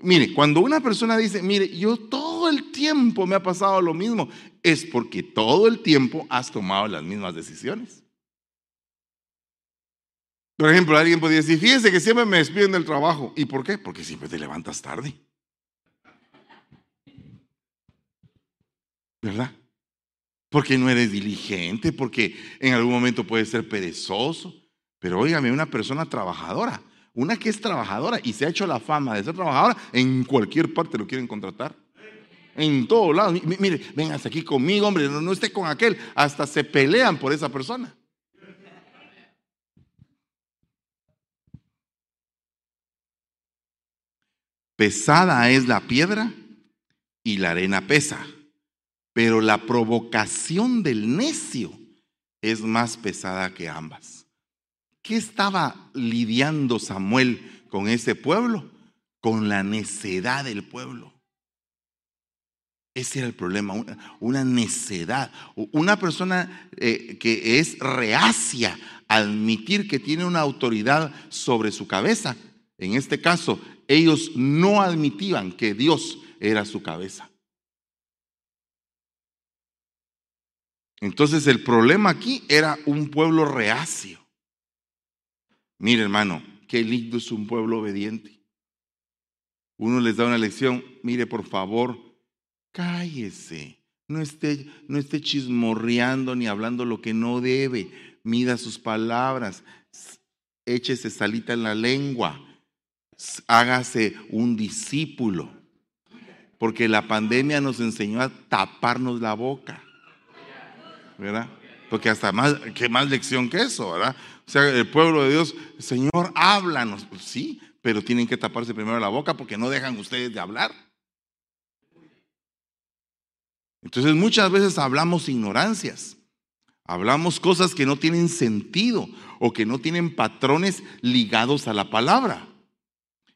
Mire, cuando una persona dice, mire, yo todo el tiempo me ha pasado lo mismo, es porque todo el tiempo has tomado las mismas decisiones. Por ejemplo, alguien podría decir, fíjese que siempre me despiden del trabajo. ¿Y por qué? Porque siempre te levantas tarde. ¿Verdad? Porque no eres diligente, porque en algún momento puedes ser perezoso. Pero óigame, una persona trabajadora, una que es trabajadora y se ha hecho la fama de ser trabajadora, en cualquier parte lo quieren contratar. En todos lados. Mire, ven hasta aquí conmigo, hombre, no, no esté con aquel. Hasta se pelean por esa persona. Pesada es la piedra y la arena pesa pero la provocación del necio es más pesada que ambas. ¿Qué estaba lidiando Samuel con ese pueblo? Con la necedad del pueblo. Ese era el problema, una, necedad. Una persona eh, que es reacia a admitir que tiene una autoridad sobre su cabeza. En este caso, ellos no admitían que Dios era su cabeza. Entonces el problema aquí era un pueblo reacio. Mire hermano, qué lindo es un pueblo obediente. uno les da una lección, mire por favor, cállese, no esté, no esté chismorreando ni hablando lo que no debe, mida sus palabras, échese salita en la lengua, hágase un discípulo, porque la pandemia nos enseñó a taparnos la boca, ¿verdad? Porque hasta más, ¿qué más lección que eso, verdad? O sea, el pueblo de Dios, Señor, háblanos. Pues sí, pero tienen que taparse primero la boca porque no dejan ustedes de hablar. Entonces muchas veces hablamos ignorancias, hablamos cosas que no tienen sentido o que no tienen patrones ligados a la palabra.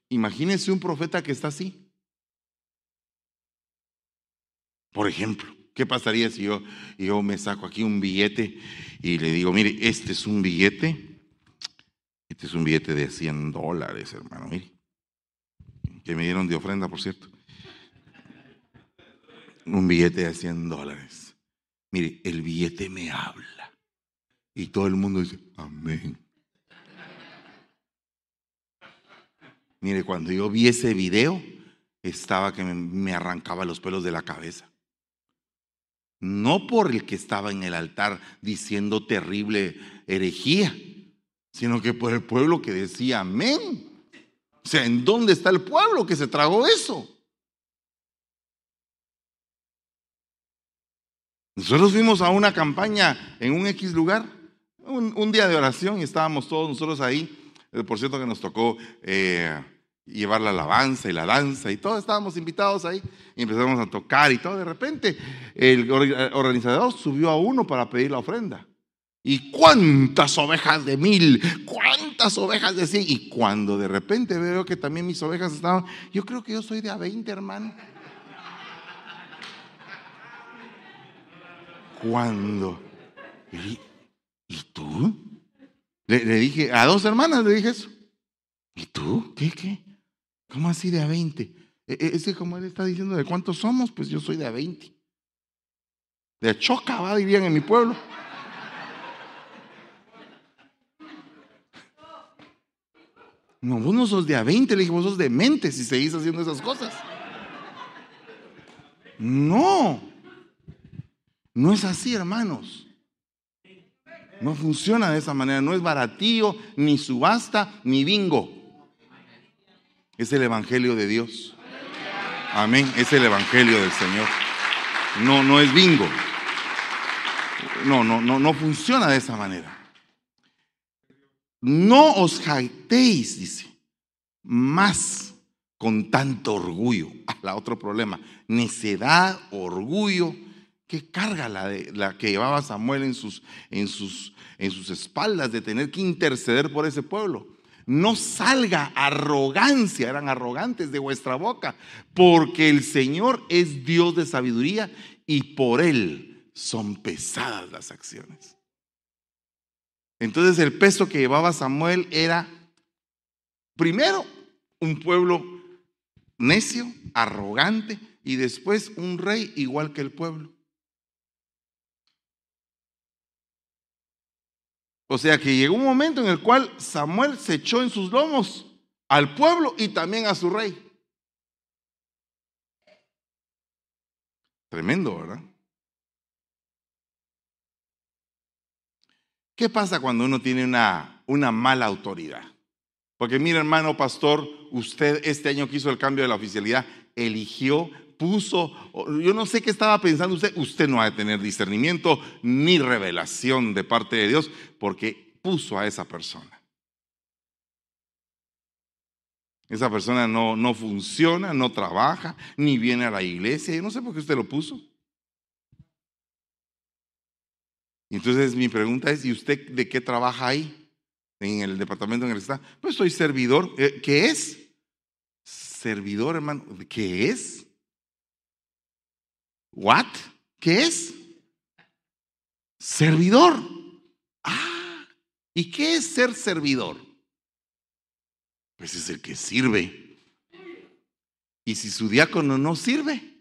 Imagínense un profeta que está así. Por ejemplo, ¿qué pasaría si yo, yo me saco aquí un billete y le digo, mire, este es un billete, este es un billete de 100 dólares, hermano, mire, que me dieron de ofrenda, por cierto. Un billete de 100 dólares. Mire, el billete me habla. Y todo el mundo dice, amén. Mire, cuando yo vi ese video, estaba que me, arrancaba los pelos de la cabeza. No por el que estaba en el altar diciendo terrible herejía, sino que por el pueblo que decía amén. O sea, ¿en dónde está el pueblo que se tragó eso? Nosotros fuimos a una campaña en un X lugar, un, día de oración y estábamos todos nosotros ahí. Eh, por cierto que nos tocó eh, llevar la alabanza y la danza y todo, estábamos invitados ahí y empezamos a tocar y todo. De repente el organizador subió a uno para pedir la ofrenda. ¿Y cuántas ovejas de mil? ¿Cuántas ovejas de cien? Y cuando de repente veo que también mis ovejas estaban, yo creo que yo soy de a 20, hermano. Cuando, ¿y, tú? Le, le, dije, a dos hermanas le dije eso. ¿Y tú? ¿Qué, qué? ¿Cómo así de a 20? E, e, ese como él está diciendo, ¿de cuántos somos? Pues yo soy de a 20. De choca, va, dirían en mi pueblo. No, vos no sos de a 20, le dije, vos sos de mente si seguís haciendo esas cosas. No, no es así, hermanos. No funciona de esa manera, no es baratillo, ni subasta, ni bingo. Es el Evangelio de Dios. Amén. Es el Evangelio del Señor. No, no es bingo. No, no, no, no funciona de esa manera. No os jactéis, dice, más con tanto orgullo. Ah, la otro problema, necedad, orgullo, que carga la, de, la que llevaba Samuel en sus, en, sus, en sus espaldas de tener que interceder por ese pueblo no salga arrogancia, eran arrogantes de vuestra boca, porque el Señor es Dios de sabiduría y por Él son pesadas las acciones. Entonces el peso que llevaba Samuel era, primero, un pueblo necio, arrogante, y después un rey igual que el pueblo. O sea que llegó un momento en el cual Samuel se echó en sus lomos al pueblo y también a su rey. Tremendo, ¿verdad? ¿Qué pasa cuando uno tiene una, una mala autoridad? Porque mira, hermano pastor, usted este año que hizo el cambio de la oficialidad, eligió puso, yo no sé qué estaba pensando usted, usted no va a tener discernimiento ni revelación de parte de Dios porque puso a esa persona. Esa persona no, no funciona, no trabaja, ni viene a la iglesia. Yo no sé por qué usted lo puso. Entonces mi pregunta es, ¿y usted de qué trabaja ahí? En el departamento en el que está. Pues soy servidor. Eh, ¿Qué es? Servidor, hermano. ¿Qué es? ¿What? ¿Qué es? Servidor. Ah, ¿y qué es ser servidor? Pues es el que sirve. Y si su diácono no sirve,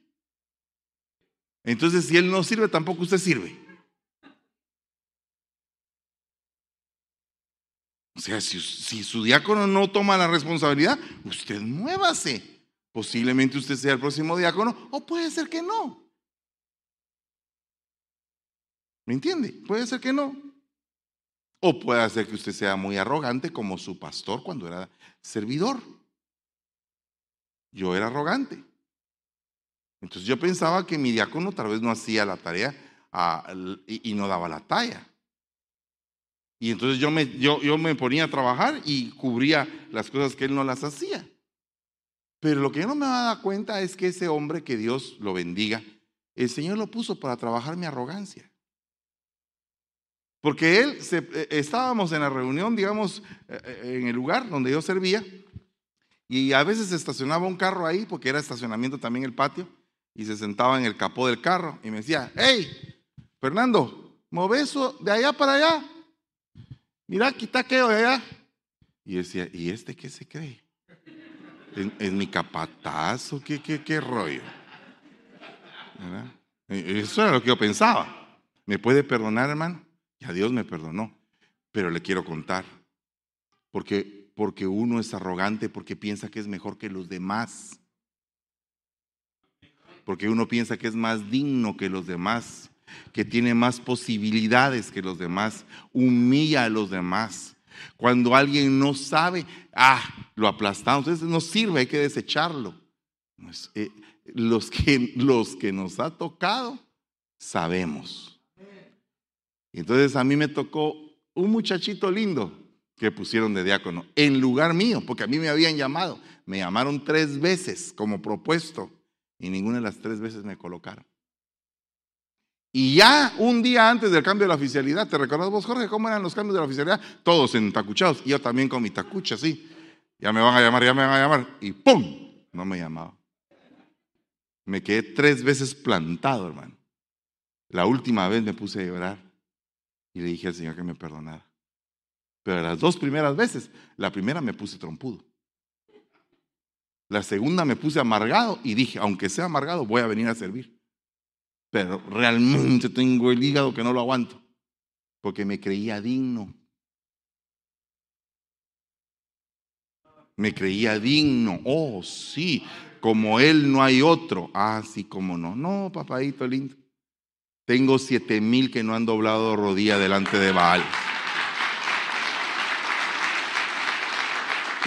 entonces si él no sirve, tampoco usted sirve. O sea, si, si, su diácono no toma la responsabilidad, usted muévase. Posiblemente usted sea el próximo diácono o puede ser que no. ¿Me entiende? Puede ser que no. O puede ser que usted sea muy arrogante como su pastor cuando era servidor. Yo era arrogante. Entonces yo pensaba que mi diácono tal vez no hacía la tarea ah, y, no daba la talla. Y entonces yo me, yo, yo me ponía a trabajar y cubría las cosas que él no las hacía. Pero lo que yo no me daba cuenta es que ese hombre, que Dios lo bendiga, el Señor lo puso para trabajar mi arrogancia. Porque él, eh, estábamos en la reunión, digamos, eh, eh, en el lugar donde yo servía, y a veces estacionaba un carro ahí, porque era estacionamiento también el patio, y se sentaba en el capó del carro y me decía, hey, Fernando, eso de allá para allá. Mira, quita aquello de allá. Y decía, ¿y este qué se cree? ¿Es, mi capatazo? ¿Qué, qué, qué rollo? Eso era lo que yo pensaba. ¿Me puede perdonar, hermano? Ya Dios me perdonó. Pero le quiero contar. Porque, porque uno es arrogante porque piensa que es mejor que los demás porque uno piensa que es más digno que los demás, que tiene más posibilidades que los demás, humilla a los demás. Cuando alguien no sabe, ah, lo aplastamos, entonces no sirve, hay que desecharlo. Eh, los, que, los que nos ha tocado, sabemos. Entonces a mí me tocó un muchachito lindo que pusieron de diácono en lugar mío, porque a mí me habían llamado. Me llamaron tres veces como propuesto y ninguna de las tres veces me colocaron. Y ya un día antes del cambio de la oficialidad, ¿te recordás vos, Jorge, cómo eran los cambios de la oficialidad? Todos entacuchados, y yo también con mi tacucha, sí. Ya me van a llamar, ya me van a llamar, y ¡pum! No me llamaba. Me quedé tres veces plantado, hermano. La última vez me puse a llorar y le dije al Señor que me perdonara. Pero las dos primeras veces, la primera me puse trompudo. La segunda me puse amargado y dije, aunque sea amargado, voy a venir a servir. Pero realmente tengo el hígado que no lo aguanto, porque me creía digno. Me creía digno. Oh, sí, como él no hay otro. Ah, sí, como no. No, papadito lindo. Tengo siete mil que no han doblado rodilla delante de Baal.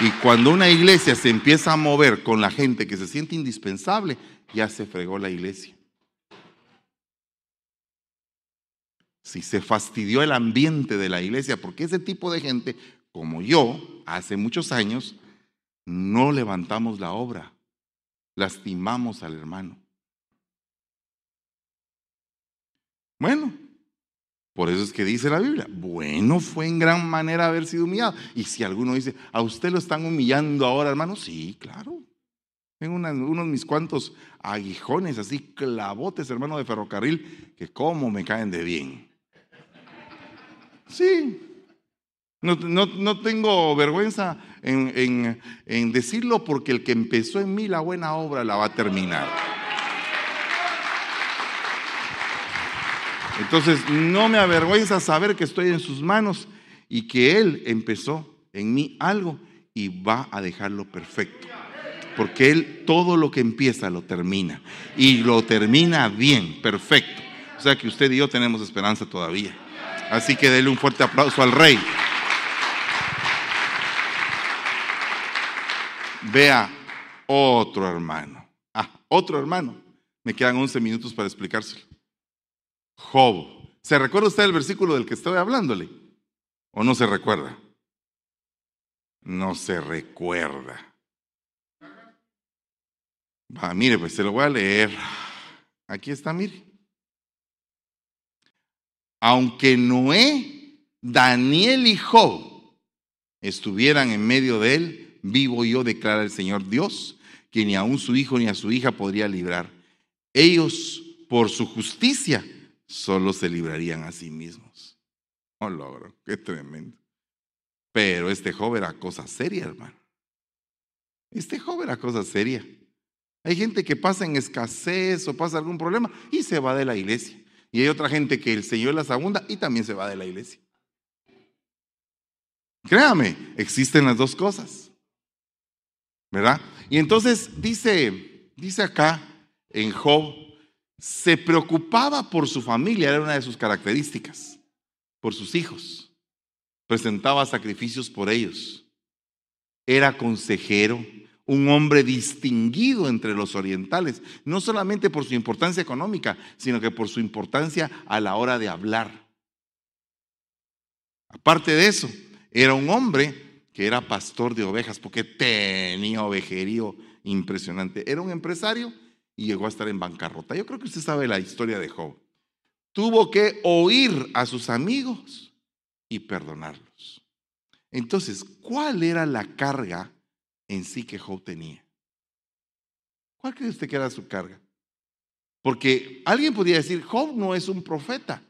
Y cuando una iglesia se empieza a mover con la gente que se siente indispensable, ya se fregó la iglesia. Si se fastidió el ambiente de la iglesia, porque ese tipo de gente, como yo, hace muchos años, no levantamos la obra, lastimamos al hermano. Bueno, por eso es que dice la Biblia, bueno fue en gran manera haber sido humillado. Y si alguno dice, ¿a usted lo están humillando ahora, hermano? Sí, claro. Tengo unos mis cuantos aguijones, así clavotes, hermano de ferrocarril, que como me caen de bien. Sí. No, tengo vergüenza en, en decirlo porque el que empezó en mí la buena obra la va a terminar. Entonces, no me avergüenza saber que estoy en sus manos y que Él empezó en mí algo y va a dejarlo perfecto. Porque Él todo lo que empieza lo termina. Y lo termina bien, perfecto. O sea que usted y yo tenemos esperanza todavía. Así que déle un fuerte aplauso al Rey. Vea otro hermano. Ah, otro hermano. Me quedan 11 minutos para explicárselo. Job. ¿Se recuerda usted el versículo del que estoy hablándole? ¿O no se recuerda? No se recuerda. Va, mire, pues se lo voy a leer. Aquí está, mire. Aunque Noé, Daniel y Job estuvieran en medio de él, vivo yo, declara el Señor Dios, que ni aun su hijo ni a su hija podría librar. Ellos, por su justicia, solo se librarían a sí mismos. Oh, logro, qué tremendo. Pero este joven era cosa seria, hermano. Este joven era cosa seria. Hay gente que pasa en escasez o pasa algún problema y se va de la iglesia. Y hay otra gente que el Señor las abunda y también se va de la iglesia. Créame, existen las dos cosas. ¿verdad? Y entonces dice, dice acá en Job, se preocupaba por su familia, era una de sus características, por sus hijos. Presentaba sacrificios por ellos. Era consejero, un hombre distinguido entre los orientales, no solamente por su importancia económica, sino que por su importancia a la hora de hablar. Aparte de eso, era un hombre que era pastor de ovejas, porque tenía ovejerío impresionante. Era un empresario y llegó a estar en bancarrota. Yo creo que usted sabe la historia de Job. Tuvo que oír a sus amigos y perdonarlos. Entonces, ¿cuál era la carga en sí que Job tenía? ¿Cuál cree usted que era su carga? Porque alguien podría decir, Job no es un profeta,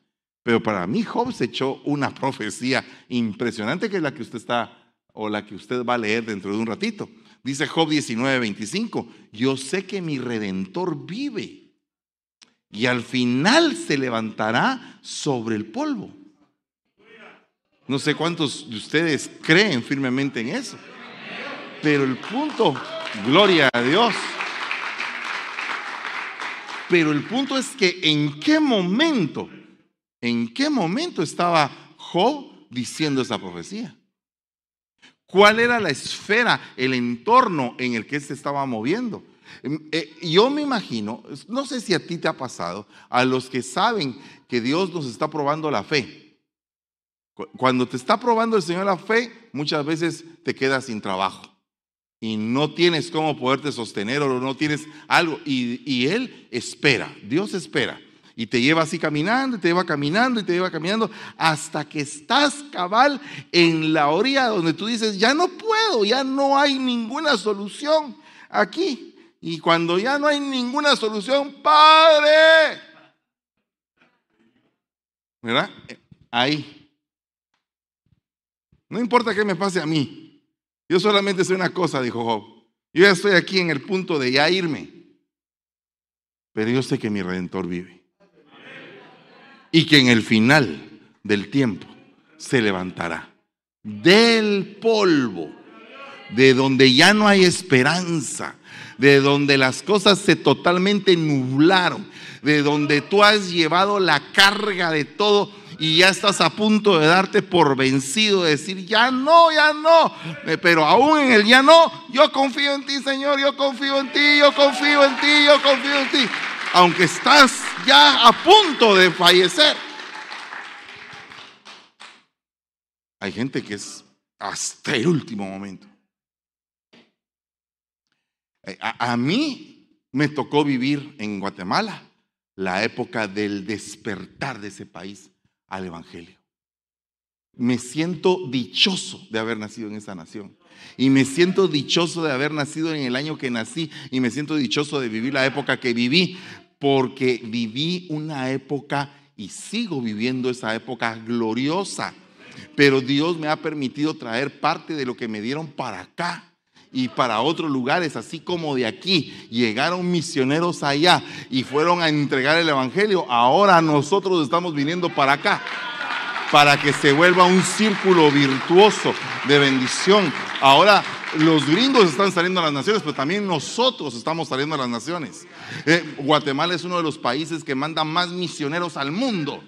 pero para mí Job se echó una profecía impresionante que es la que usted está o la que usted va a leer dentro de un ratito. Dice Job 19:25, yo sé que mi redentor vive y al final se levantará sobre el polvo. No sé cuántos de ustedes creen firmemente en eso. Pero el punto, gloria a Dios. Pero el punto es que en qué momento, en qué momento estaba Job diciendo esa profecía. ¿Cuál era la esfera, el entorno en el que se estaba moviendo? Em, eh, yo me imagino, no sé si a ti te ha pasado, a los que saben que Dios nos está probando la fe. Cuando te está probando el Señor la fe, muchas veces te quedas sin trabajo y no tienes cómo poderte sostener o no tienes algo. Y, y Él espera, Dios espera y te lleva así caminando, y te lleva caminando, y te lleva caminando, hasta que estás cabal en la orilla donde tú dices, ya no puedo, ya no hay ninguna solución aquí. Y cuando ya no hay ninguna solución, Padre, ¿verdad? Ahí. No importa qué me pase a mí. Yo solamente sé una cosa, dijo Job. Yo ya estoy aquí en el punto de ya irme. Pero yo sé que mi redentor vive y que en el final del tiempo se levantará del polvo, de donde ya no hay esperanza, de donde las cosas se totalmente nublaron, de donde tú has llevado la carga de todo y ya estás a punto de darte por vencido, de decir, ya no, ya no, eh, pero aún en el ya no, yo confío en ti, Señor, yo confío en ti, yo confío en ti, yo confío en ti aunque estás ya a punto de fallecer. Hay gente que es hasta el último momento. Eh, a, mí me tocó vivir en Guatemala la época del despertar de ese país al Evangelio. Me siento dichoso de haber nacido en esa nación. Y me siento dichoso de haber nacido en el año que nací. Y me siento dichoso de vivir la época que viví porque viví una época y sigo viviendo esa época gloriosa. Pero Dios me ha permitido traer parte de lo que me dieron para acá y para otros lugares, así como de aquí. Llegaron misioneros allá y fueron a entregar el Evangelio. Ahora nosotros estamos viniendo para acá para que se vuelva un círculo virtuoso de bendición. Ahora los gringos están saliendo a las naciones, pero también nosotros estamos saliendo a las naciones. Eh, Guatemala es uno de los países que manda más misioneros al mundo.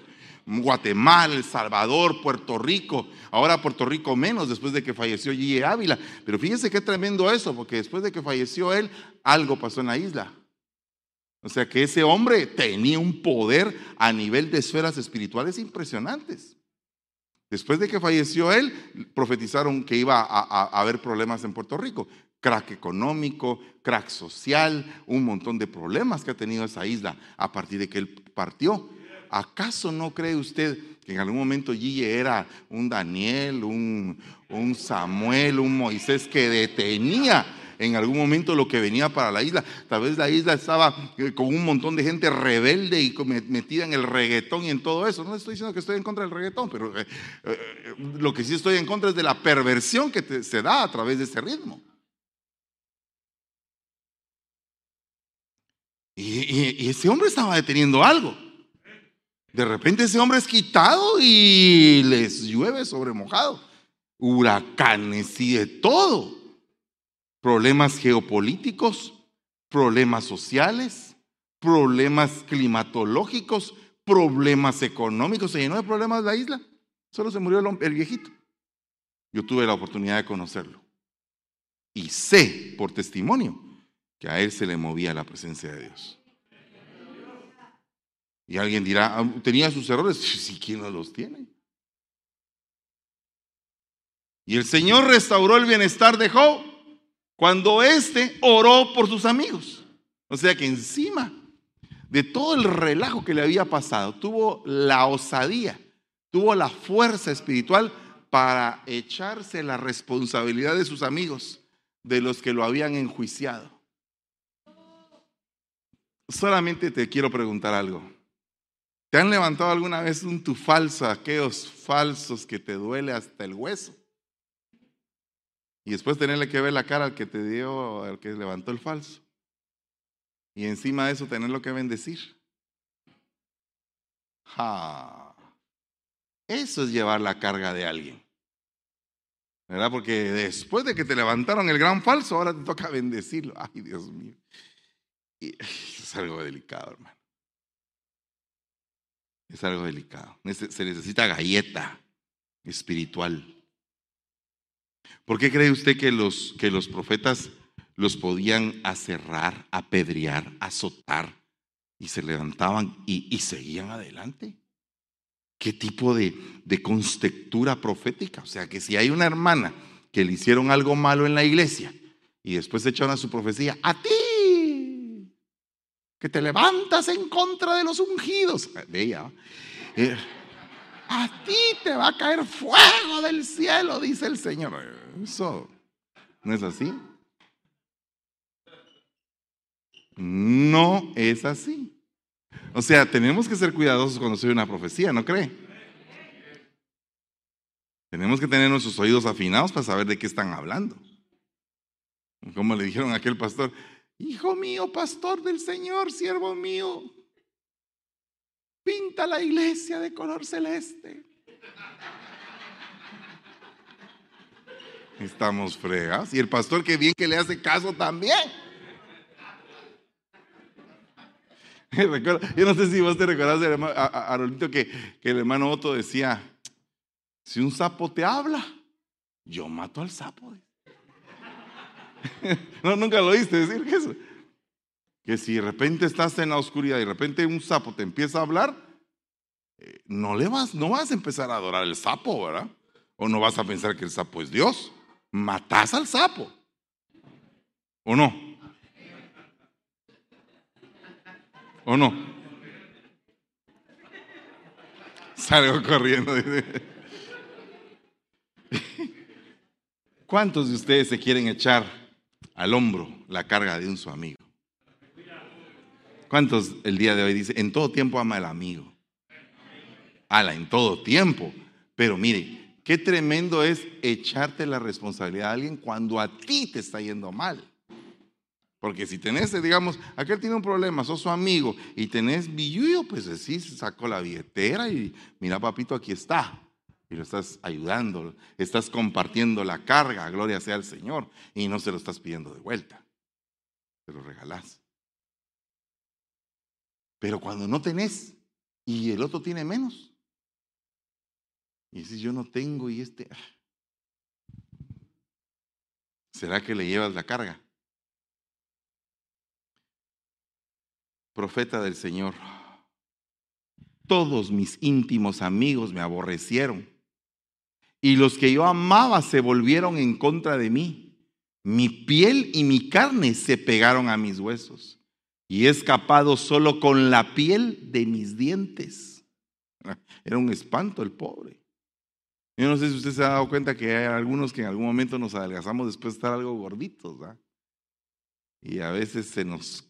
Guatemala, El Salvador, Puerto Rico. Ahora Puerto Rico menos después de que falleció Gigi Ávila. Pero fíjense qué tremendo eso, porque después de que falleció él, algo pasó en la isla. O sea que ese hombre tenía un poder a nivel de esferas espirituales impresionantes. Después de que falleció él, profetizaron que iba a, haber problemas en Puerto Rico. Crack económico, crack social, un montón de problemas que ha tenido esa isla a partir de que él partió. ¿Acaso no cree usted que en algún momento Gigi era un Daniel, un Samuel, un Moisés que detenía en algún momento lo que venía para la isla. Tal vez la isla estaba eh, con un montón de gente rebelde y metida en el reggaetón y en todo eso. No estoy diciendo que estoy en contra del reggaetón, pero eh, eh, lo que sí estoy en contra es de la perversión que se da a través de ese ritmo. y ese hombre estaba deteniendo algo. De repente ese hombre es quitado y les llueve sobre mojado. Huracanes y de todo problemas geopolíticos, problemas sociales, problemas climatológicos, problemas económicos. Se llenó de problemas la isla. Solo se murió el, el viejito. Yo tuve la oportunidad de conocerlo. Y sé por testimonio que a él se le movía la presencia de Dios. Y alguien dirá, ah, ¿tenía sus errores? Sí, ¿quién no los tiene? Y el Señor restauró el bienestar de Job cuando éste oró por sus amigos. O sea que encima de todo el relajo que le había pasado, tuvo la osadía, tuvo la fuerza espiritual para echarse la responsabilidad de sus amigos, de los que lo habían enjuiciado. Solamente te quiero preguntar algo. ¿Te han levantado alguna vez un tu falso, aquellos falsos que te duele hasta el hueso? Y después tenerle que ver la cara al que te dio, al que levantó el falso. Y encima de eso tenerlo que bendecir. Eso es llevar la carga de alguien. ¿Verdad? Porque después de que te levantaron el gran falso, ahora te toca bendecirlo. Ay, Dios mío. es algo delicado, hermano. Es algo delicado. Se necesita galleta espiritual. ¿Por qué cree usted que los, que los profetas los podían aserrar, apedrear, azotar y se levantaban y, seguían adelante? ¿Qué tipo de, de profética? O sea, que si hay una hermana que le hicieron algo malo en la iglesia y después echaron a su profecía, a ti, que te levantas en contra de los ungidos. Veía. Eh, a ti te va a caer fuego del cielo, dice el Señor. Eso no es así. No es así. O sea, tenemos que ser cuidadosos cuando se una profecía, ¿no cree? Tenemos que tener nuestros oídos afinados para saber de qué están hablando. Como le dijeron a aquel pastor, hijo mío, pastor del Señor, siervo mío, pinta la iglesia de color celeste. Estamos fregados. Y el pastor que bien que le hace caso también. Yo no sé si vos te recordás a, a, que, que el hermano Otto decía, si un sapo te habla, yo mato al sapo. no, nunca lo oíste decir eso. Que si de repente estás en la oscuridad y de repente un sapo te empieza a hablar, eh, no le vas, no vas a empezar a adorar el sapo, ¿verdad? O no vas a pensar que el sapo es Dios matás al sapo. ¿O no? ¿O no? Salgo corriendo. ¿Cuántos de ustedes se quieren echar al hombro la carga de un su amigo? ¿Cuántos el día de hoy dice, en todo tiempo ama al amigo? Ala, en todo tiempo. Pero mire, Qué tremendo es echarte la responsabilidad a alguien cuando a ti te está yendo mal. Porque si tenés, digamos, aquel tiene un problema, sos su amigo y tenés billuyo, pues sí, sacó la billetera y mira, papito, aquí está. Y lo estás ayudando, estás compartiendo la carga, gloria sea al Señor, y no se lo estás pidiendo de vuelta. Se lo regalás. Pero cuando no tenés y el otro tiene menos, y si yo no tengo y este... ¿Será que le llevas la carga? Profeta del Señor, todos mis íntimos amigos me aborrecieron y los que yo amaba se volvieron en contra de mí. Mi piel y mi carne se pegaron a mis huesos y he escapado solo con la piel de mis dientes. Era un espanto el pobre. Yo no sé si usted se ha dado cuenta que hay algunos que en algún momento nos adelgazamos después de estar algo gorditos, ¿verdad? Y a veces se nos,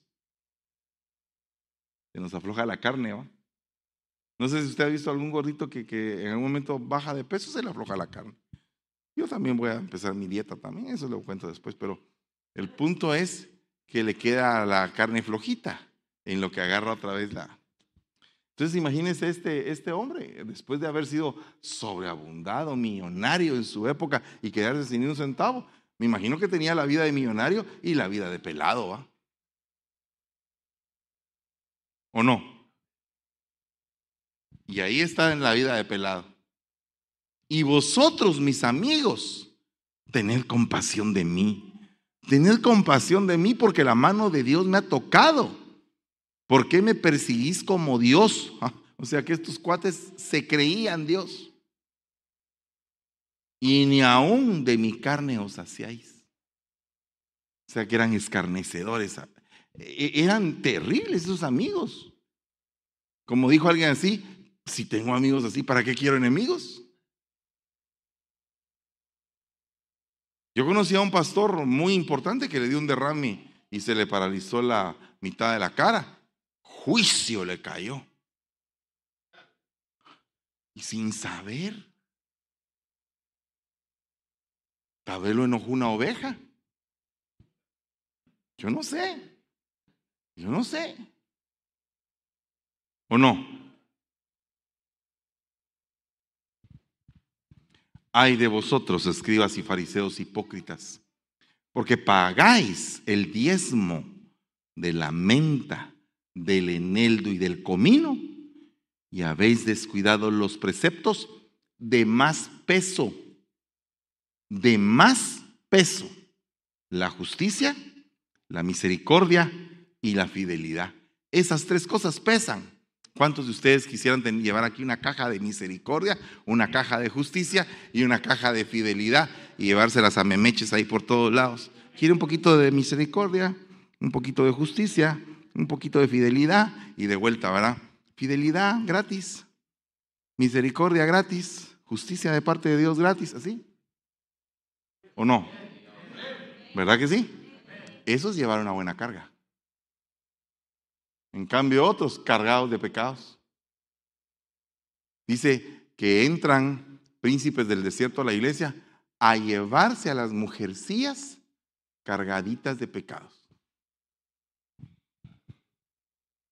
se nos afloja la carne, ¿va? No sé si usted ha visto algún gordito que, que en algún momento baja de peso, se le afloja la carne. Yo también voy a empezar mi dieta también, eso lo cuento después, pero el punto es que le queda la carne flojita en lo que agarra otra vez la, entonces imagínense este, este hombre, después de haber sido sobreabundado, millonario en su época y quedarse sin un centavo, Me imagino que tenía la vida de millonario y la vida de pelado, ¿va? ¿O no? Y ahí está en la vida de pelado. Y vosotros, mis amigos, tened compasión de mí. Tened compasión de mí porque la mano de Dios me ha tocado. ¿Por qué me perseguís como Dios? O sea que estos cuates se creían Dios y ni aún de mi carne os hacíais. O sea que eran escarnecedores, e, eran terribles esos amigos. Como dijo alguien así, si tengo amigos así, ¿para qué quiero enemigos? Yo conocí a un pastor muy importante que le dio un derrame y se le paralizó la mitad de la cara. Juicio le cayó. Y sin saber. Tal lo enojó una oveja. Yo no sé. Yo no sé. ¿O no? Ay de vosotros, escribas y fariseos hipócritas, porque pagáis el diezmo de la menta, del eneldo y del comino, y habéis descuidado los preceptos de más peso de más peso la justicia, la misericordia y la fidelidad. Esas tres cosas pesan. ¿Cuántos de ustedes quisieran llevar aquí una caja de misericordia, una caja de justicia y una caja de fidelidad y llevárselas a memeches ahí por todos lados? ¿Quiere un poquito de misericordia, un poquito de justicia, un poquito de fidelidad y de vuelta, ¿verdad? Fidelidad gratis, misericordia gratis, justicia de parte de Dios gratis, así. ¿O no? ¿Verdad que sí? Esos llevaron una buena carga. En cambio, otros cargados de pecados. Dice que entran príncipes del desierto a la iglesia a llevarse a las mujercillas cargaditas de pecados.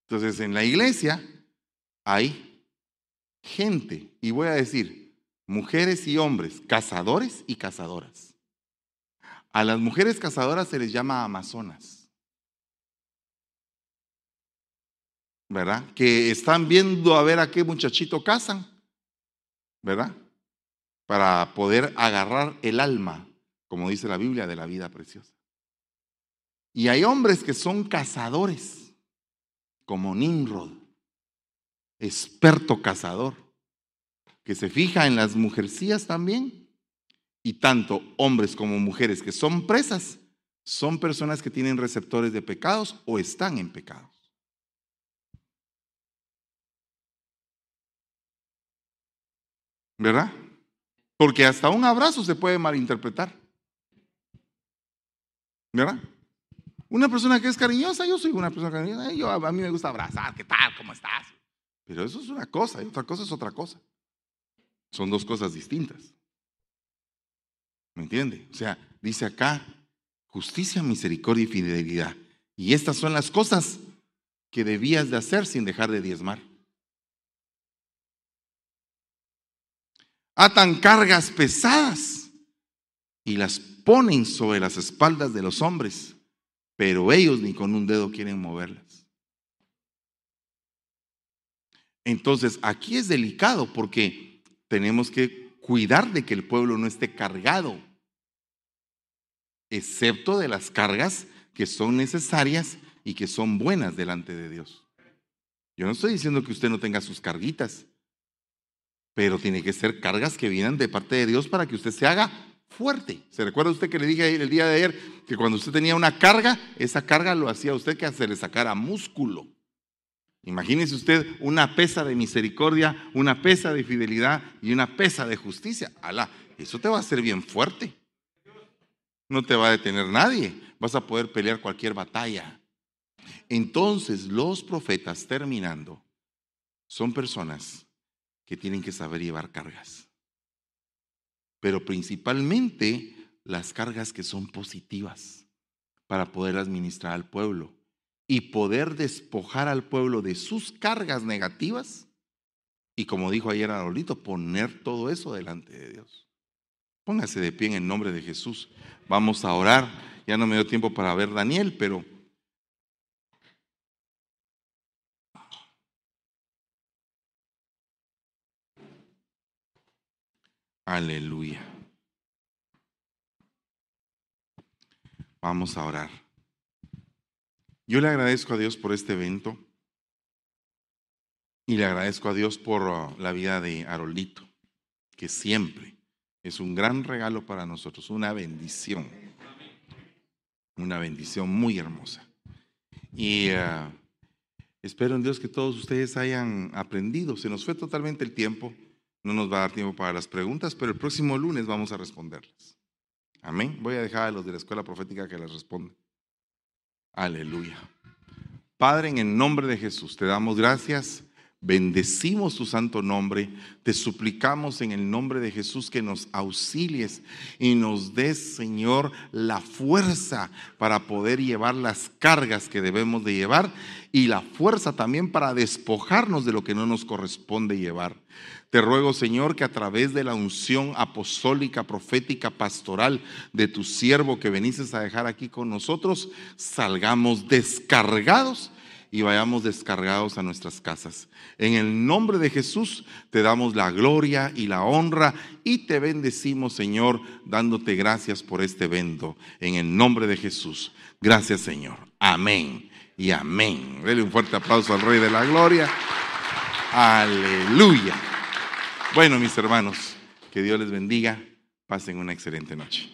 Entonces, en la iglesia hay gente, y voy a decir, mujeres y hombres, cazadores y cazadoras. A las mujeres cazadoras se les llama amazonas. ¿Verdad? Que están viendo a ver a qué muchachito cazan. ¿Verdad? Para poder agarrar el alma, como dice la Biblia, de la vida preciosa. Y hay hombres que son cazadores, como Nimrod, experto cazador, que se fija en las mujercías también y tanto hombres como mujeres que son presas son personas que tienen receptores de pecados o están en pecados. ¿Verdad? Porque hasta un abrazo se puede malinterpretar. ¿Verdad? Una persona que es cariñosa, yo soy una persona cariñosa, yo, a mí me gusta abrazar, ¿qué tal? ¿Cómo estás? Pero eso es una cosa y otra cosa es otra cosa. Son dos cosas distintas. ¿Me entiende? O sea, dice acá, justicia, misericordia y fidelidad. Y estas son las cosas que debías de hacer sin dejar de diezmar. Atan cargas pesadas y las ponen sobre las espaldas de los hombres, pero ellos ni con un dedo quieren moverlas. Entonces, aquí es delicado porque tenemos que cuidar de que el pueblo no esté cargado, excepto de las cargas que son necesarias y que son buenas delante de Dios. Yo no estoy diciendo que usted no tenga sus carguitas, pero tiene que ser cargas que vienen de parte de Dios para que usted se haga fuerte. ¿Se recuerda usted que le dije el día de ayer que cuando usted tenía una carga, esa carga lo hacía usted que se le sacara músculo? Imagínese usted una pesa de misericordia, una pesa de fidelidad y una pesa de justicia. Alá, eso te va a hacer bien fuerte. No te va a detener nadie. Vas a poder pelear cualquier batalla. Entonces, los profetas, terminando, son personas que tienen que saber llevar cargas. Pero principalmente las cargas que son positivas para poder administrar al pueblo y poder despojar al pueblo de sus cargas negativas y como dijo ayer Arolito, poner todo eso delante de Dios. Póngase de pie en el nombre de Jesús. Vamos a orar. Ya no me dio tiempo para ver Daniel, pero Aleluya. Vamos a orar. Yo le agradezco a Dios por este evento y le agradezco a Dios por uh, la vida de Arolito, que siempre es un gran regalo para nosotros, una bendición, una bendición muy hermosa. Y uh, espero en Dios que todos ustedes hayan aprendido. Se nos fue totalmente el tiempo. No nos va a dar tiempo para las preguntas, pero el próximo lunes vamos a responderlas. Amén. Voy a dejar a los de la escuela profética que les respondan. Aleluya. Padre, en el nombre de Jesús, te damos gracias Bendecimos tu santo nombre. Te suplicamos en el nombre de Jesús que nos auxilies y nos des, Señor, la fuerza para poder llevar las cargas que debemos de llevar y la fuerza también para despojarnos de lo que no nos corresponde llevar. Te ruego, Señor, que a través de la unción apostólica, profética, pastoral de tu siervo que venices a dejar aquí con nosotros, salgamos descargados y vayamos descargados a nuestras casas. En el nombre de Jesús te damos la gloria y la honra y te bendecimos, Señor, dándote gracias por este evento. En el nombre de Jesús. Gracias, Señor. Amén y amén. Dele un fuerte aplauso al Rey de la Gloria. Aleluya. Bueno, mis hermanos, que Dios les bendiga. Pasen una excelente noche.